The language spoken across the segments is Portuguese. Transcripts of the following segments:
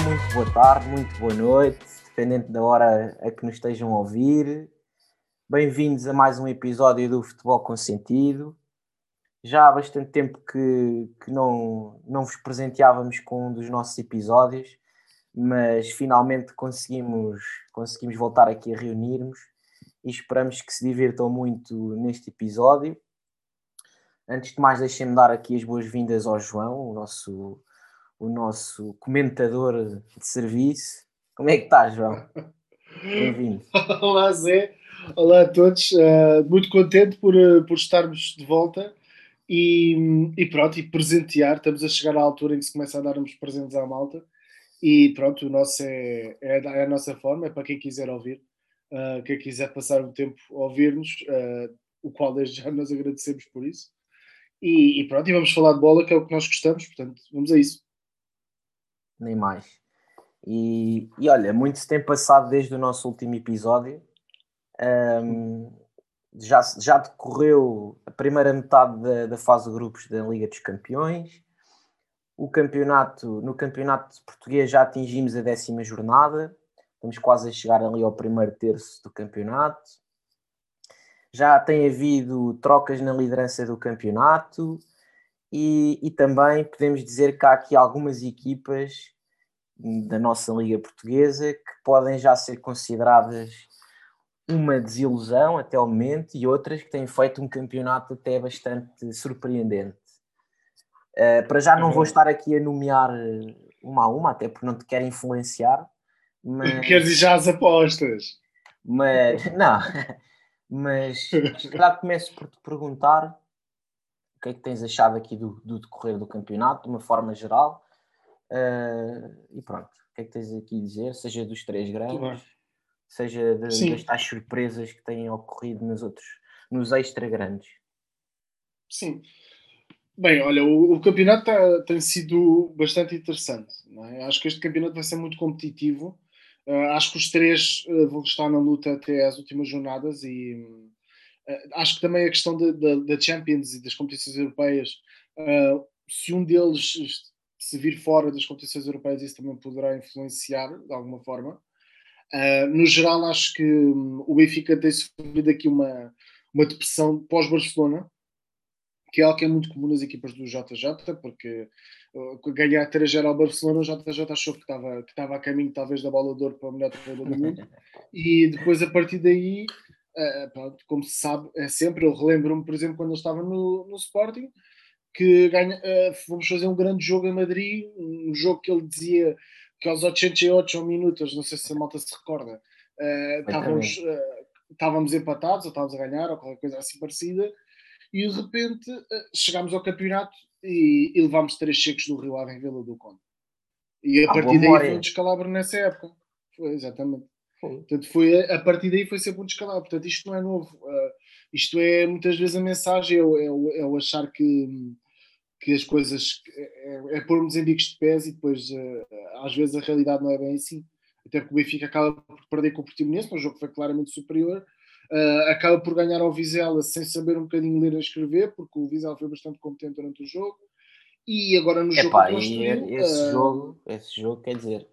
muito boa tarde, muito boa noite, dependendo da hora a que nos estejam a ouvir. Bem-vindos a mais um episódio do Futebol com Sentido. Já há bastante tempo que, que não, não vos presenteávamos com um dos nossos episódios, mas finalmente conseguimos, conseguimos voltar aqui a reunirmos e esperamos que se divirtam muito neste episódio. Antes de mais, deixem-me dar aqui as boas-vindas ao João, o nosso, o nosso comentador de serviço. Como é que estás, João? Bem-vindo. Olá, Zé. Olá a todos. Uh, muito contente por, uh, por estarmos de volta e, e, pronto, e presentear. Estamos a chegar à altura em que se começa a darmos presentes à malta. E pronto, o nosso é, é, é a nossa forma, é para quem quiser ouvir, uh, quem quiser passar um tempo a ouvir-nos, o qual desde já nós agradecemos por isso. E, e, pronto, e vamos falar de bola, que é o que nós gostamos, portanto, vamos a isso. Nem mais. E, e olha, muito se tem passado desde o nosso último episódio. Um, já, já decorreu a primeira metade da, da fase de grupos da Liga dos Campeões. O campeonato, no campeonato português já atingimos a décima jornada. Estamos quase a chegar ali ao primeiro terço do campeonato já tem havido trocas na liderança do campeonato e, e, também podemos dizer que há aqui algumas equipas da nossa Liga Portuguesa que podem já ser consideradas uma desilusão até o momento e outras que têm feito um campeonato até bastante surpreendente. Uh, para já não vou uhum. estar aqui a nomear uma a uma, até porque não te quero influenciar. Mas... Queres ir já às apostas? Mas, não, mas calhar começo por te perguntar o que é que tens achado aqui do, do decorrer do campeonato, de uma forma geral. Uh, e pronto, o que é que tens aqui a dizer, seja dos três grandes, seja de, das tais surpresas que têm ocorrido nos outros, nos extra grandes. Sim. Bem, olha, o, o campeonato tá, tem sido bastante interessante. É? Acho que este campeonato vai ser muito competitivo Uh, acho que os três uh, vão estar na luta até às últimas jornadas e acho que também a questão da Champions e das competições europeias, se um deles se vir fora das competições europeias, isso também poderá influenciar de alguma forma. no geral, acho que um, o Benfica tem sofrido aqui uma, uma depressão pós-Barcelona, que é algo que é muito comum nas equipas do JJ, porque ganhar 3-0 ao Barcelona, o JJ achou que estava, que estava a caminho talvez da bola de ouro para o melhor treinador do mundo, e depois a partir daí, uh, pronto, como se sabe, é sempre, eu relembro-me, por exemplo, quando ele estava no, no Sporting, que ganha, uh, fomos fazer um grande jogo em Madrid, um jogo que ele dizia que aos 88 minutos, não sei se a malta se recorda, uh, estávamos, estávamos empatados, ou estávamos a ganhar, ou qualquer coisa assim parecida, e de repente eh, chegámos ao campeonato e, e levámos três checos do Rio Ave em Vila do Conde. E a ah, partir daí foi um descalabro nessa época. Foi, exatamente. Portanto, foi, a partir daí foi sempre um descalabro. Portanto, isto não é novo. Uh, isto é muitas vezes a mensagem, é, é, é o achar que, que as coisas é, é pormos em bicos de pés e depois uh, às vezes a realidade não é bem assim. Até porque o Benfica acaba por perder com o Portimonense, um jogo que foi claramente superior, Uh, acaba por ganhar ao Vizela sem saber um bocadinho ler e escrever, porque o Vizela foi bastante competente durante o jogo. E agora no jogo Epá, construiu, esse, jogo, esse jogo, quer dizer,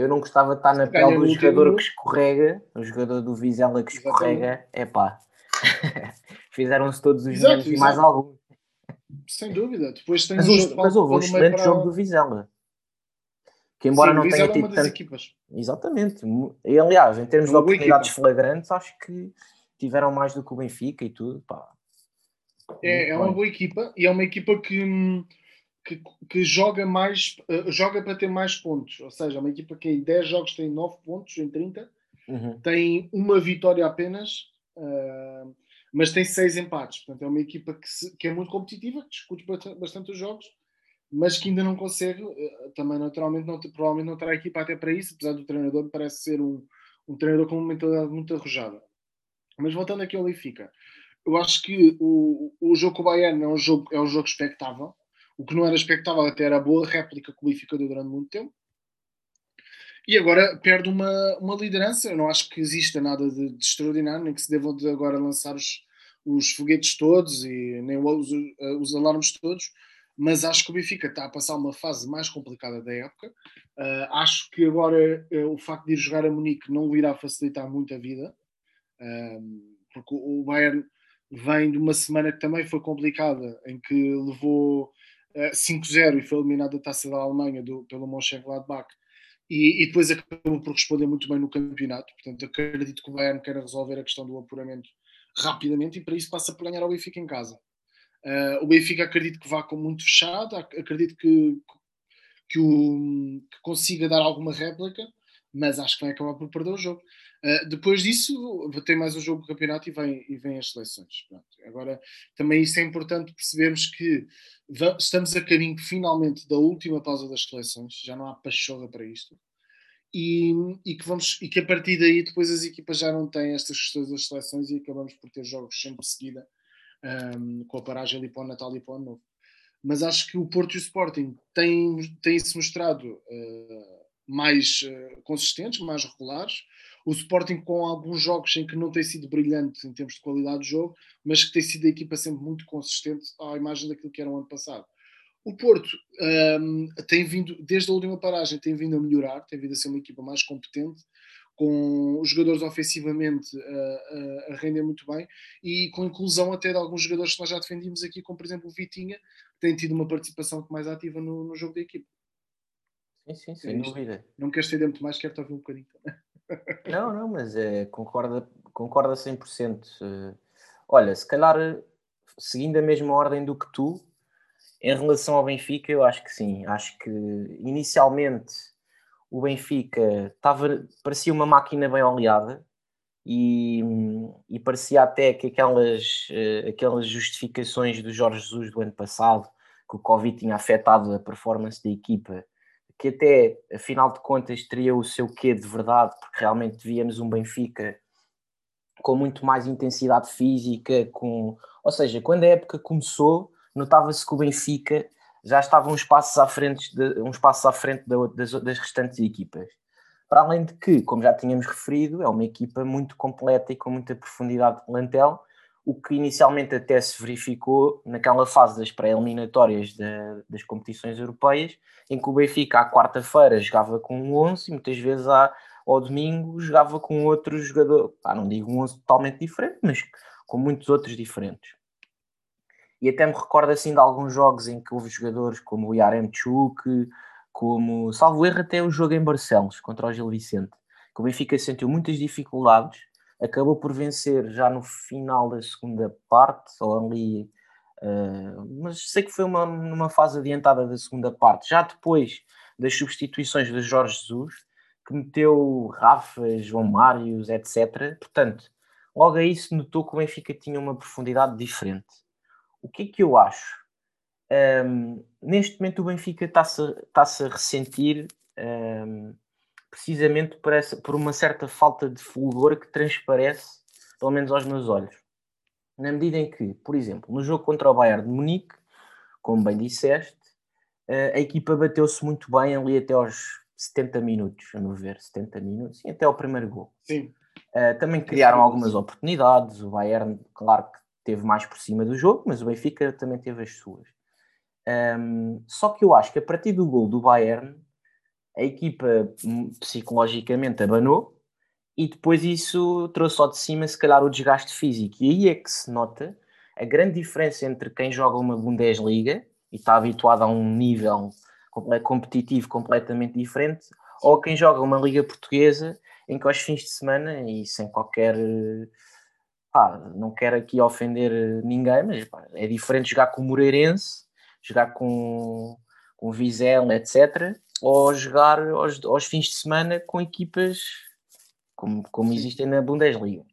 eu não gostava de estar na pele do jogador que escorrega, o jogador do Vizela que escorrega, é pá. Fizeram-se todos os menos e mais algum. Sem dúvida. Depois tem mas, um mas houve um excelente para... jogo do Vizela que embora Sim, não tenha tido é tanto... equipas. Exatamente. E, aliás, em termos uma de oportunidades equipa. flagrantes, acho que tiveram mais do que o Benfica e tudo. Pá. É, é uma boa equipa e é uma equipa que, que, que, joga mais, uh, joga para ter mais pontos. Ou seja, é uma equipa que em 10 jogos tem 9 pontos, em 30, uhum. tem uma vitória apenas, uh, mas tem 6 empates. Portanto, é uma equipa que, se, que é muito competitiva, que discute bastante os jogos mas que ainda não consegue, eh, também naturalmente não, provavelmente não terá equipa até para isso, apesar do treinador parece ser um, um treinador com uma mentalidade muito arrojada. Mas voltando aqui ao Benfica, eu acho que o, o jogo com o Bayern é um jogo, é um jogo expectável. O que não era expectável até era a boa réplica que o Benfica deu durante muito tempo. E agora perde uma, uma liderança. Eu não acho que exista nada de, de extraordinário, nem que se devam de agora lançar os, os foguetes todos e nem os, os alarmes todos mas acho que o Benfica está a passar uma fase mais complicada da época. Uh, acho que agora uh, o facto de ir jogar a Munique não lhe irá facilitar muito a vida, uh, porque o Bayern vem de uma semana que também foi complicada, em que levou 5-0 e foi eliminado da taça da Alemanha do, pelo Mönchengladbach e, e, depois acabou por responder muito bem no campeonato. Portanto, acredito que o Bayern queira resolver a questão do apuramento rapidamente e para isso passa por ganhar ao Benfica em casa. Uh, o Benfica acredito que vá com muito fechado, acredito que, que, o, que consiga dar alguma réplica, mas acho que vai acabar por perder o jogo. Uh, depois disso, tem mais um jogo do campeonato e vem, e vem as seleções. Pronto. Agora, também isso é importante percebermos que estamos a caminho finalmente da última pausa das seleções, já não há pachorra para isto. E, e, que vamos, e que a partir daí depois as equipas já não têm estas questões das seleções e acabamos por ter jogos sempre de seguida um, com a paragem ali para o Natal e para o Novo. Mas acho que o Porto e o Sporting têm, têm se mostrado uh, mais uh, consistentes, mais regulares. O Sporting com alguns jogos em que não tem sido brilhante em termos de qualidade de jogo, mas que tem sido a equipa sempre muito consistente à imagem daquilo que era o ano passado. O Porto um, tem vindo, desde a última paragem, tem vindo a melhorar, tem vindo a ser uma equipa mais competente, com os jogadores ofensivamente a, a, a, render muito bem e com inclusão até de alguns jogadores que nós já defendíamos aqui, como por exemplo o Vitinha, que tem tido uma participação mais ativa no, no jogo da equipe. Sim, sim, sem é dúvida. Não queres estender muito mais, quero-te ouvir um bocadinho também. Não, não, mas é, concorda, concorda 100%. Uh, olha, se calhar seguindo a mesma ordem do que tu, em relação ao Benfica, eu acho que sim. Acho que inicialmente o Benfica estava, parecia uma máquina bem oleada e, e parecia até que aquelas, uh, aquelas justificações do Jorge Jesus do ano passado, que o Covid tinha afetado a performance da equipa, que até, afinal de contas, teria o seu quê de verdade, porque realmente víamos um Benfica com muito mais intensidade física, com... ou seja, quando a época começou, notava-se que o Benfica já estava uns passos à frente, de, uns passos à frente das, das restantes equipas. Para além de que, como já tínhamos referido, é uma equipa muito completa e com muita profundidade de plantel, o que inicialmente até se verificou naquela fase das pré-eliminatórias das competições europeias, em que o Benfica à quarta-feira jogava com um 11 e muitas vezes à, ao domingo jogava com outro jogador, ah, não digo um 11 totalmente diferente, mas com muitos outros diferentes. E até me recordo assim de alguns jogos em que houve jogadores como o Yaremchuk, como, salvo erro, até o jogo em Barcelos contra o Gil Vicente, que o Benfica sentiu muitas dificuldades acabou por vencer já no final da segunda parte, ou ali, uh, mas sei que foi uma, numa fase adiantada da segunda parte, já depois das substituições de Jorge Jesus, que meteu Rafa, João Mários, etc. Portanto, logo aí se notou que o Benfica tinha uma profundidade diferente. O que é que eu acho? Um, neste momento o Benfica está-se está a ressentir um, precisamente por, essa, por uma certa falta de fulgor que transparece, pelo menos aos meus olhos. Na medida em que, por exemplo, no jogo contra o Bayern de Munique, como bem disseste, eh, a equipa bateu-se muito bem ali até aos 70 minutos, a meu ver, 70 minutos, e até ao primeiro gol. Sim. Uh, também criaram algumas oportunidades, o Bayern, claro que teve mais por cima do jogo, mas o Benfica também teve as suas. Um, só que eu acho que a partir do gol do Bayern, a equipa hum, psicologicamente abanou e depois isso trouxe ao de cima, se calhar, o desgaste físico. E aí é que se nota a grande diferença entre quem joga uma Bundesliga e está habituado a um nível competitivo completamente diferente, ou quem joga uma Liga Portuguesa em que aos fins de semana e sem qualquer. Pá, não quero aqui ofender ninguém, mas pá, é diferente jogar com o Moreirense, jogar com, com o Vizela, etc ou jogar aos, aos fins de semana com equipas como, como existem na Bundesliga.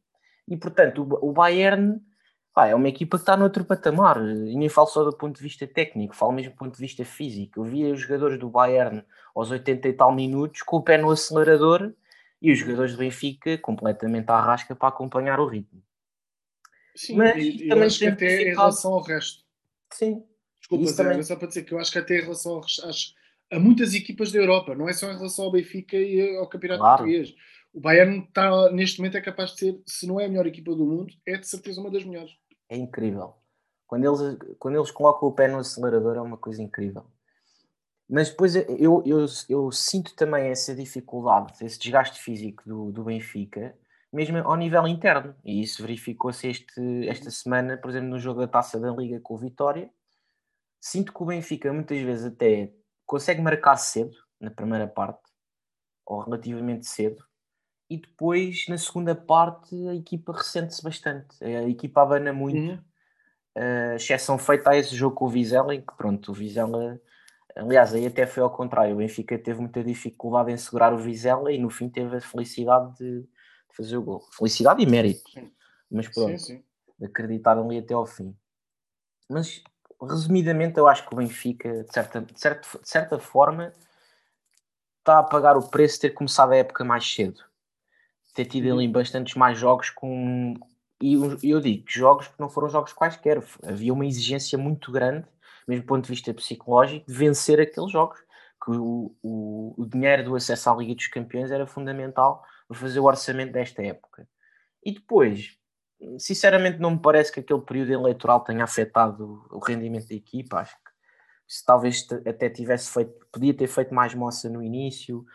E portanto, o, o Bayern pá, é uma equipa que está noutro patamar, e nem falo só do ponto de vista técnico, falo mesmo do ponto de vista físico. Eu via os jogadores do Bayern aos 80 e tal minutos com o pé no acelerador e os jogadores do Benfica completamente à rasca para acompanhar o ritmo. Sim, Mas e, também acho que até em relação ao resto. Sim. Desculpa, Zé, também... só para dizer que eu acho que até em relação ao resto, acho a muitas equipas da Europa, não é só em relação ao Benfica e ao Campeonato claro. Português. O Bayern está, neste momento é capaz de ser, se não é a melhor equipa do mundo, é de certeza uma das melhores. É incrível. Quando eles, quando eles colocam o pé no acelerador é uma coisa incrível. Mas depois eu, eu, eu sinto também essa dificuldade, esse desgaste físico do, do Benfica, mesmo ao nível interno. E isso verificou-se esta semana, por exemplo, no jogo da Taça da Liga com o Vitória. Sinto que o Benfica muitas vezes até consegue marcar cedo, na primeira parte, ou relativamente cedo, e depois na segunda parte a equipa ressente-se bastante. A equipa abana muito. Uhum. Uh, exceção feita a esse jogo com o Vizela, em que pronto, o Vizela Aliás, aí até foi ao contrário. O Benfica teve muita dificuldade em segurar o Vizela e no fim teve a felicidade de, de fazer o gol. Felicidade e mérito. Mas pronto, sim, sim. acreditar ali até ao fim. Mas resumidamente, eu acho que o Benfica, de certa, de certa, de certa forma, está a pagar o preço de ter começado a época mais cedo. Ter tido ali uhum. bastantes mais jogos com. E eu digo jogos que não foram jogos quaisquer. Havia uma exigência muito grande mesmo do ponto de vista psicológico, de vencer aqueles jogos. Que o, o, o dinheiro do acesso à Liga dos Campeões era fundamental para fazer o orçamento desta época. E depois, sinceramente, não me parece que aquele período eleitoral tenha afetado o rendimento da equipa. Acho que se talvez até tivesse feito, podia ter feito mais moça no início,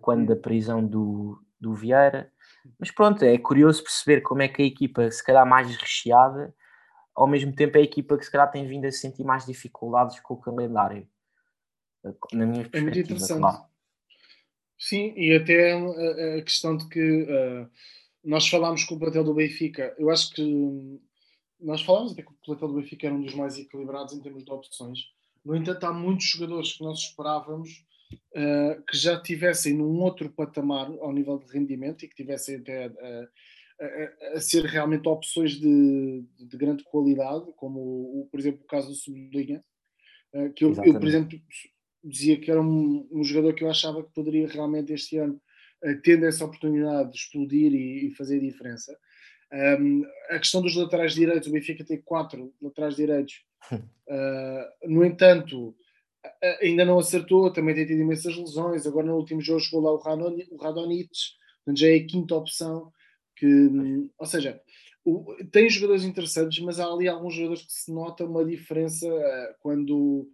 quando da prisão do, do Vieira. Mas pronto, é curioso perceber como é que a equipa, se calhar mais recheada, ao mesmo tempo é a equipa que se calhar tem vindo a sentir mais dificuldades com o calendário. Na minha perspectiva, é muito interessante. Claro. Sim, e até a, a questão de que uh, nós falámos com o plantel do Benfica, eu acho que nós falámos até que o plantel do Benfica era um dos mais equilibrados em termos de opções. No entanto, há muitos jogadores que nós esperávamos uh, que já tivessem num outro patamar ao nível de rendimento e que tivessem até uh, a, a, ser realmente opções de, de grande qualidade, como, o, por exemplo, o caso do Sublinha, uh, que eu, eu, por exemplo, dizia que era um, um, jogador que eu achava que poderia realmente este ano, tendo essa oportunidade de explodir e, e fazer diferença. Um, a questão dos laterais direitos, o Benfica tem quatro laterais direitos, uh, no entanto, ainda não acertou, também tem tido imensas lesões. Agora, no último jogo, chegou lá o Radonich, já é a quinta opção que, ou seja, o, tem jogadores interessantes, mas há ali alguns jogadores que se nota uma diferença uh, quando,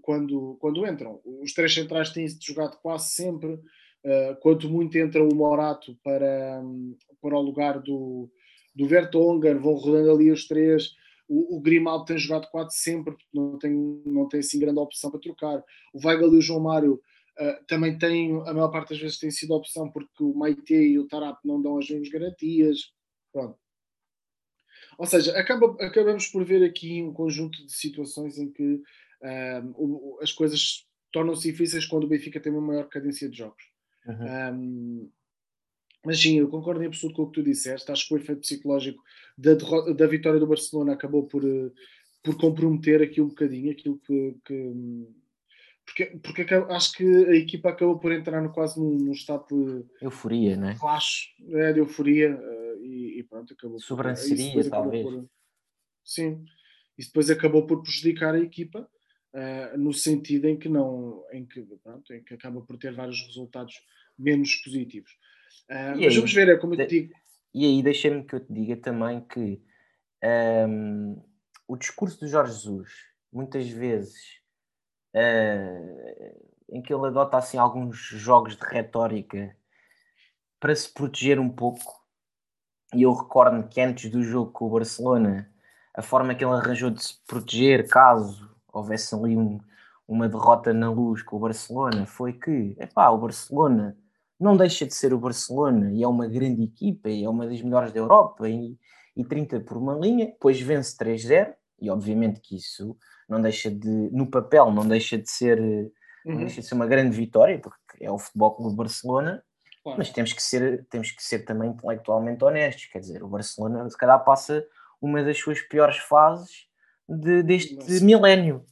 quando, quando entram. Os três centrais têm-se jogado quase sempre, uh, quanto muito entra o Morato para, um, para o lugar do, do Vertonghen, vão rodando ali os três. O, o Grimaldo tem jogado quase sempre, porque não tem, não tem assim grande opção para trocar. O Weigl e o João Mário Uh, também tem, a maior parte das vezes tem sido opção porque o Maite e o Tarap não dão as mesmas garantias. Pronto. Ou seja, acaba, acabamos por ver aqui um conjunto de situações em que uh, as coisas tornam-se difíceis quando o Benfica tem uma maior cadência de jogos. Uhum. Um, mas sim, eu concordo em absoluto com o que tu disseste. Acho que o efeito psicológico da, da vitória do Barcelona acabou por, eh, por comprometer aqui um bocadinho aquilo que, que porque, porque acho que a equipa acabou por entrar no, quase num, num estado de euforia, né? Flash, é, de euforia uh, e, e, pronto, acabou Sobranceria, talvez. Por, sim, isso depois acabou por prejudicar a equipa uh, no sentido em que não, em que, pronto, em que acaba por ter vários resultados menos positivos. Uh, mas aí, vamos ver, é como eu te digo. E aí deixa-me que eu te diga também que um, o discurso do Jorge Jesus muitas vezes uh, em que ele adota assim alguns jogos de retórica para se proteger um pouco. E eu recordo que antes do jogo com o Barcelona, a forma que ele arranjou de se proteger caso houvesse ali um, uma derrota na luz com o Barcelona foi que, epá, o Barcelona não deixa de ser o Barcelona e é uma grande equipa e é uma das melhores da Europa e, e 30 por uma linha, depois vence 3-0 e obviamente que isso não deixa de, no papel, não deixa de ser, uhum. não deixa de ser uma grande vitória, porque é o Futebol Clube Barcelona, claro. mas temos que, ser, temos que ser também intelectualmente honestos, quer dizer, o Barcelona se calhar passa uma das suas piores fases de, deste milénio.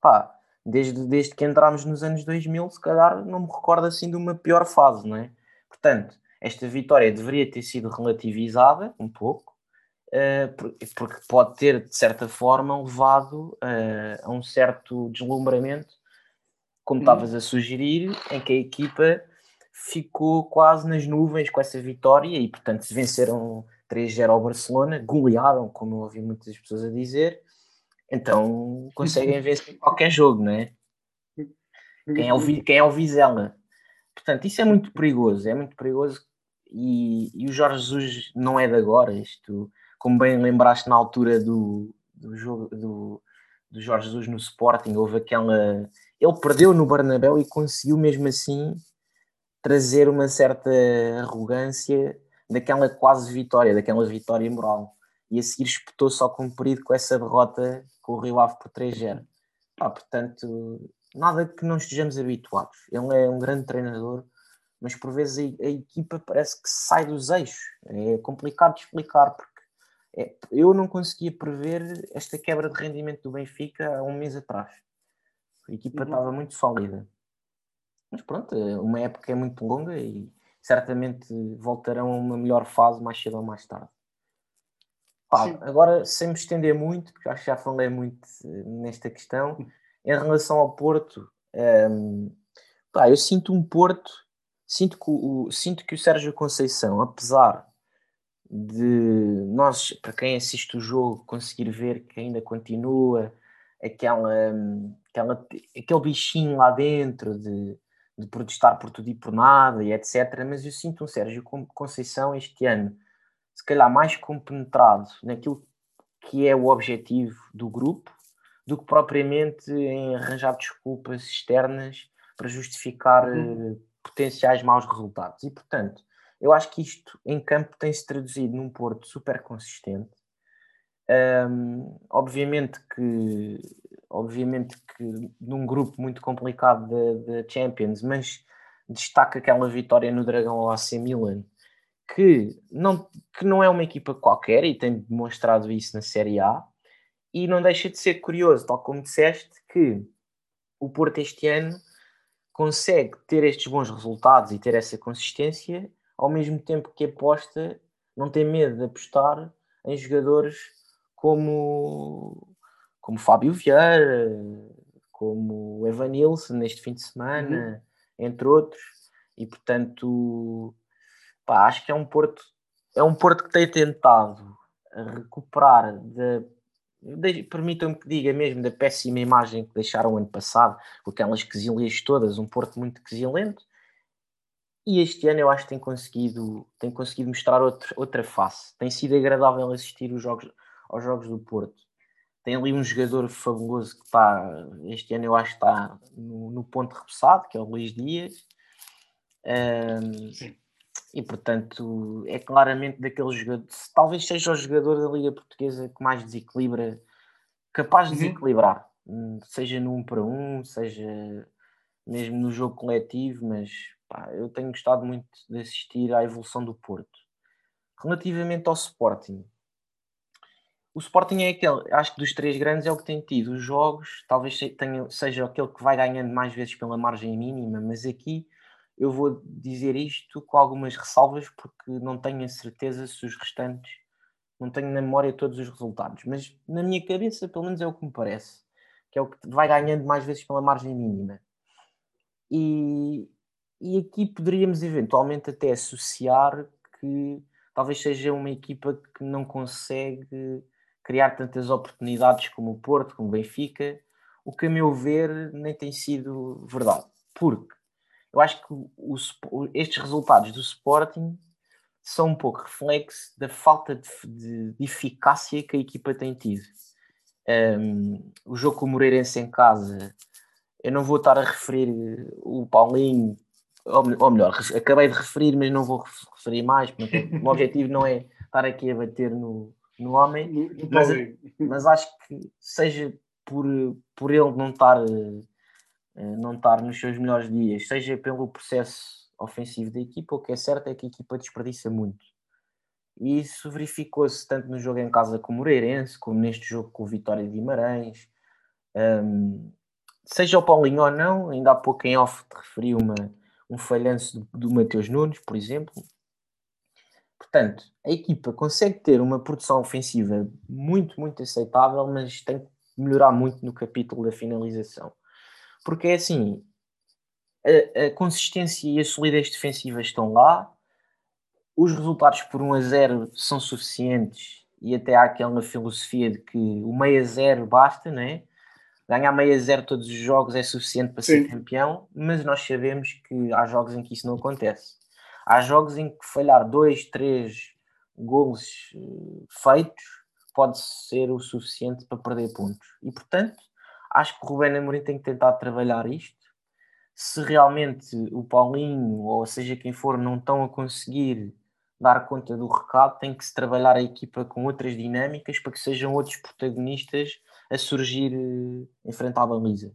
Pá, desde, desde que entramos nos anos 2000, se calhar não me recordo assim de uma pior fase, não é? Portanto, esta vitória deveria ter sido relativizada um pouco, eh, porque pode ter, de certa forma, levado uh, a um certo deslumbramento, como uhum. estavas a sugerir, em que a equipa ficou quase nas nuvens com essa vitória e, portanto, se venceram 3-0 ao Barcelona, golearam, como eu ouvi muitas pessoas a dizer, então conseguem vencer qualquer jogo, não é? Quem é, o, quem é o Vizela? Portanto, isso é muito perigoso, é muito perigoso e, e o Jorge Jesus não é de agora, isto, como bem lembraste na altura do, do jogo do, do Jorge Jesus no Sporting, houve aquela. Ele perdeu no Bernabéu e conseguiu mesmo assim trazer uma certa arrogância daquela quase vitória, daquela vitória moral. E a seguir espetou só cumprido com essa derrota com o Rio Ave por 3-0. Ah, portanto, nada que não estejamos habituados. Ele é um grande treinador, mas por vezes a, a equipa parece que sai dos eixos. É complicado de explicar, porque é, eu não conseguia prever esta quebra de rendimento do Benfica há um mês atrás. A equipa uhum. estava muito sólida. Mas pronto, uma época é muito longa e certamente voltarão a uma melhor fase mais cedo ou mais tarde. Pá, agora, sem me estender muito, porque acho que já falei muito eh, nesta questão, em relação ao Porto, um, ehm, pá, eu sinto um Porto, sinto que, o, sinto que o Sérgio Conceição, apesar de nós, para quem assiste o jogo, conseguir ver que ainda continua aquela, aquela, aquele bichinho lá dentro de de protestar por tudo e por nada e etc. Mas eu sinto um Sérgio Conceição este ano, se calhar mais compenetrado naquilo que é o objetivo do grupo do que propriamente em arranjar desculpas externas para justificar uhum. uh, potenciais maus resultados. E portanto, eu acho que isto em campo tem-se traduzido num Porto super consistente. Um, obviamente que obviamente que num grupo muito complicado da Champions, mas destaca aquela vitória no Dragão ao AC Milan, que não, que não é uma equipa qualquer e tem demonstrado isso na Série A, e não deixa de ser curioso, tal como disseste, que o Porto este ano consegue ter estes bons resultados e ter essa consistência, ao mesmo tempo que aposta, não tem medo de apostar em jogadores como como Fábio Vieira, como Evanilson neste fim de semana, uhum. entre outros, e portanto pá, acho que é um Porto é um Porto que tem tentado recuperar permitam-me que diga mesmo da péssima imagem que deixaram ano passado, com aquelas quesilhas todas, um Porto muito quesilento, e este ano eu acho que tem conseguido, tem conseguido mostrar outro, outra face. Tem sido agradável assistir os jogos, aos jogos do Porto tem ali um jogador fabuloso que está, este ano eu acho que está no, no ponto repousado, que é o Luís Dias. Um, e portanto é claramente daqueles jogadores, talvez seja o jogador da Liga Portuguesa que mais desequilibra, capaz de uhum. desequilibrar, hum, seja no 1 um para 1, um, seja mesmo no jogo coletivo, mas pá, eu tenho gostado muito de assistir à evolução do Porto. Relativamente ao Sporting, o Sporting é aquele, acho que dos três grandes é o que tem tido os jogos, talvez tenha, seja aquele que vai ganhando mais vezes pela margem mínima, mas aqui eu vou dizer isto com algumas ressalvas porque não tenho a certeza se os restantes não tenho na memória todos os resultados, mas na minha cabeça pelo menos é o que me parece, que é o que vai ganhando mais vezes pela margem mínima. E, e aqui poderíamos eventualmente até associar que talvez seja uma equipa que não consegue criar tantas oportunidades como o Porto, como o Benfica, o que a meu ver nem tem sido verdade. Porque eu acho que o, estes resultados do Sporting são um pouco reflexo da falta de, de, de eficácia que a equipa tem tido. Um, o jogo com o Moreirense em casa, eu não vou estar a referir o Paulinho, ou, melhor, acabei de referir, mas não vou referir mais, porque o objetivo não é estar aqui a bater no, no homem, mas, mas, acho que seja por, por ele não estar, eh, não estar nos seus melhores dias, seja pelo processo ofensivo da equipa, o que é certo é que a equipa desperdiça muito. E isso verificou-se tanto no jogo em casa com o Moreirense, como neste jogo com o Vitória de Guimarães. Um, seja o Paulinho ou não, ainda há pouco em off te referi uma, um falhanço do, do Mateus Nunes, por exemplo, Portanto, a equipa consegue ter uma produção ofensiva muito, muito aceitável, mas tem que melhorar muito no capítulo da finalização. Porque é assim, a, a consistência e a solidez defensiva estão lá, os resultados por 1 a 0 são suficientes e até há aquela filosofia de que o meio a zero basta, né? ganhar meio a zero todos os jogos é suficiente para Sim. ser campeão, mas nós sabemos que há jogos em que isso não acontece. Há jogos em que falhar dois, três gols eh, feitos pode ser o suficiente para perder pontos. E portanto, acho que o Rubén Amorim tem que tentar trabalhar isto. Se realmente o Paulinho, ou seja quem for, não estão a conseguir dar conta do recado, tem que se trabalhar a equipa com outras dinâmicas para que sejam outros protagonistas a surgir eh, em frente à baliza.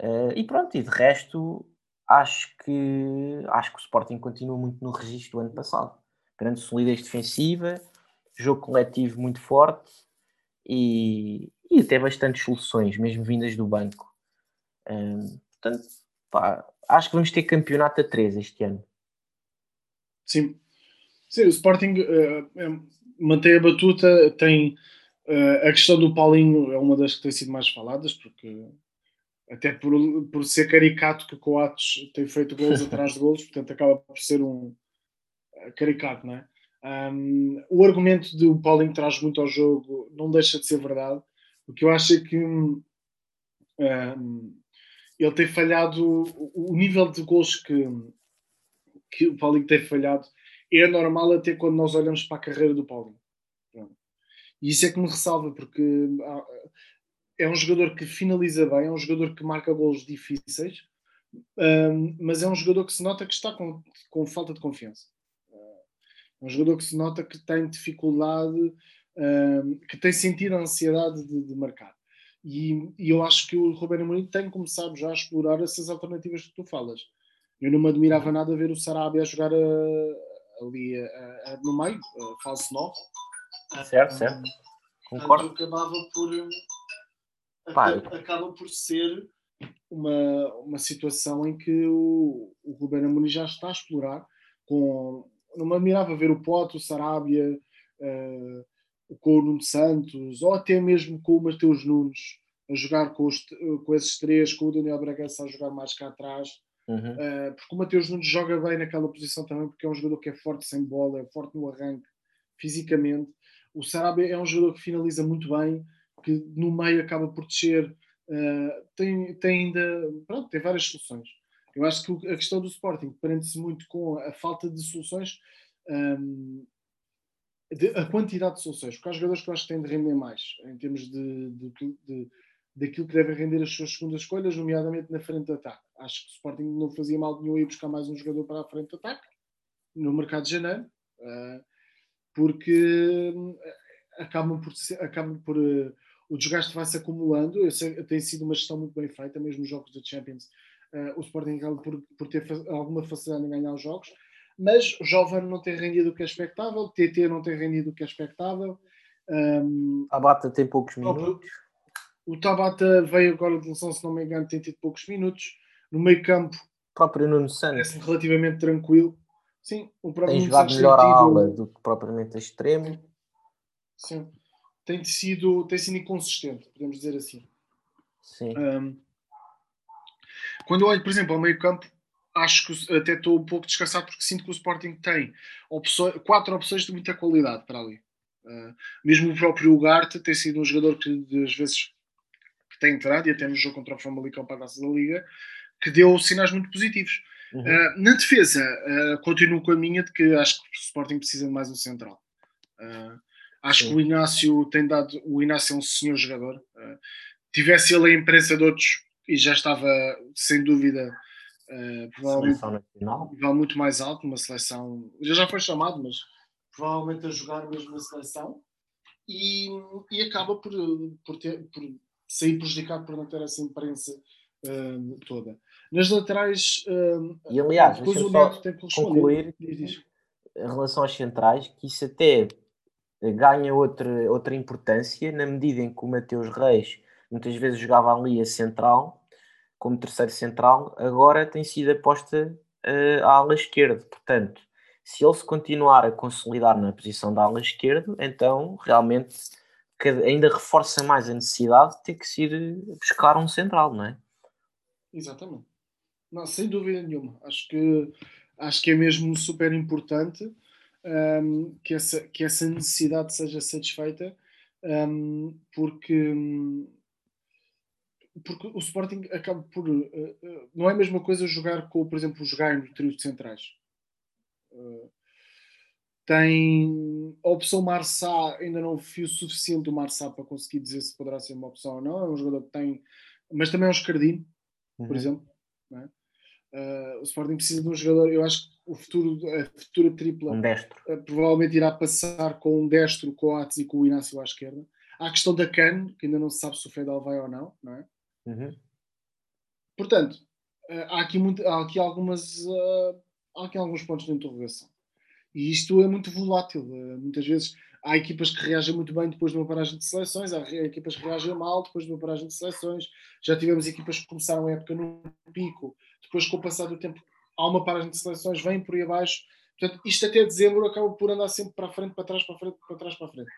Uh, e pronto, e de resto, acho que acho que o Sporting continua muito no registro do ano passado. Grande solidez defensiva, jogo coletivo muito forte e, e até bastantes soluções, mesmo vindas do banco. Portanto, pá, acho que vamos ter campeonato a 3 este ano. Sim, Sim o Sporting uh, mantém a batuta, tem Uh, a questão do Paulinho é uma das que tem sido mais faladas, porque até por, por ser caricato que o Coates tem feito gols atrás de gols, portanto acaba por ser um eh, caricato, não é? Um, o argumento de o Paulinho traz muito ao jogo não deixa de ser verdade. O que eu acho é que um, ele tem falhado, o nível de gols que, que o Paulinho tem falhado é normal até quando nós olhamos para a carreira do Paulinho. E isso é que me ressalva, porque ah, é um jogador que finaliza bem, é um jogador que marca golos difíceis, mas é um jogador que se nota que está com, com falta de confiança. Um jogador que se nota que tem dificuldade, que tem sentido a ansiedade de, de marcar. E, e, eu acho que o Roberto Amorim tem começado já a explorar essas alternativas que tu falas. Eu não me admirava nada ver o Sarabia a jogar a, ah, ali a, a, no meio, falso 9, Certo, certo. Concordo. Acabava por. Pá, acaba por ser uma, uma situação em que o, o Ruben Amorim já está a explorar. Com, não me admirava ver o Pote, o Sarabia, uh, com o Nuno Santos, ou até mesmo com o Mateus Nunes a jogar com, os, com esses três, com o Daniel Bragança a jogar mais cá atrás. Uhum. Uh, porque o Mateus Nunes joga bem naquela posição também, porque é um jogador que é forte sem bola, é forte no arranque, fisicamente. O Sarabia é um jogador que finaliza muito bem, que no meio acaba por descer, uh, tem, tem ainda, pronto, tem várias soluções. Eu acho que a questão do Sporting prende-se muito com a falta de soluções, um, de, a quantidade de soluções, porque há jogadores que eu acho que têm de render mais, em termos de, de, de daquilo que devem render as suas segundas escolhas, nomeadamente na frente de ataque. Acho que o Sporting não fazia mal nenhum ir buscar mais um jogador para a frente de ataque no mercado de janeiro. Uh, porque hum, acabam por, acabam por uh, o desgaste vai se acumulando. Sei, tem sido uma gestão muito bem feita, mesmo nos jogos da Champions. Uh, o Sporting acaba por, por ter alguma facilidade em ganhar os jogos, mas o Jovem não tem rendido o que é expectável, o TT não tem rendido o que é expectável. Um, Tabata tem poucos minutos. O Tabata veio agora de lesão, se não me engano, tem tido poucos minutos. No meio campo, o próprio Nuno Santos relativamente tranquilo. Sim, o próprio tem jogado melhor a ala do que propriamente a extremo. Sim, tem sido, tem sido inconsistente, podemos dizer assim. Sim. Um, quando eu olho, por exemplo, ao meio campo, acho que até estou um pouco descansado porque sinto que o Sporting tem opções, quatro opções de muita qualidade para ali. Uh, mesmo o próprio Ugarte tem sido um jogador que às vezes que tem entrado e até no jogo contra o Famalicão para a Taça da Liga que deu sinais muito positivos. Uhum. Uh, na defesa, uh, continuo com a minha de que acho que o Sporting precisa de mais um central. Acho Sim. que o Inácio tem dado. O Inácio é um senhor jogador. tivesse ele a imprensa de outros e já estava, sem dúvida, provavelmente nível muito mais alto numa seleção. Já já foi chamado, mas provavelmente a jogar mesmo na seleção. E, e acaba por, por, ter, por sair prejudicado por não ter essa imprensa toda. Nas laterais. Uh, e aliás, depois o Neto tem que concluir em relação às centrais, que isso até ganha outra, outra importância na medida em que o Mateus Reis muitas vezes jogava ali a central, como terceiro central, agora tem sido aposta uh, à ala esquerda. Portanto, se ele se continuar a consolidar na posição da ala esquerda, então realmente ainda reforça mais a necessidade de ter que se ir buscar um central, não é? Exatamente. Não, sem dúvida nenhuma. Acho que, acho que é mesmo super importante. um, que, essa, que essa necessidade seja satisfeita, um, porque, porque o Sporting acaba por. Uh, não é a mesma coisa jogar com, por exemplo, jogar no trio de centrais. Uh, tem a opção Marçá, ainda não vi o suficiente do Marçá para conseguir dizer se poderá ser uma opção ou não. É um jogador que tem, mas também é um escardino, uhum. por exemplo. É? Uh, o Sporting precisa de um jogador, eu acho que o futuro, a futura tripla um destro. Uh, provavelmente irá passar com um destro, com o Atos e com o Inácio à esquerda. Há a questão da CAN, que ainda não se sabe se o Fedal vai ou não, não é? Uhum. Portanto, uh, há, aqui muito, há aqui algumas há aqui alguns pontos de interrogação. E isto é muito volátil. muitas vezes há equipas que reagem muito bem depois de uma paragem de seleções, há equipas que reagem mal depois de uma paragem de seleções. Já tivemos equipas que começaram a época no pico, depois com o passar do tempo há uma paragem de seleções, vem por aí abaixo. Portanto, isto até dezembro acaba por andar sempre para a frente, para trás, para a frente, para trás, para a frente.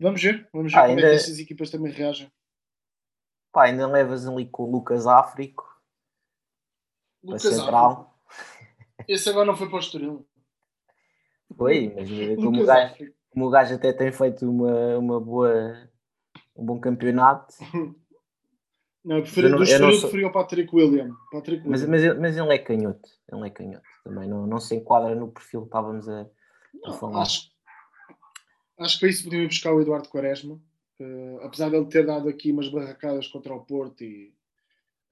Vamos ver, vamos ver ah, como ainda... é que estas equipas também reagem. Pá, ainda levas ali com o Lucas Áfrico. Lucas Áfrico. Esse agora não foi para o Estoril. Foi, mas como o, gajo, como o gajo até tem feito uma, uma boa, um bom campeonato. Não, eu prefiro, eu não, eu não sou... preferi o Patrick William. Patrick William. Mas, mas, mas ele é canhoto. Ele é canhoto também. Não, não se enquadra no perfil que estávamos a, a falar. Acho, acho que para isso podiam ir buscar o Eduardo Quaresma. Uh, apesar de ele ter dado aqui umas barracadas contra o Porto e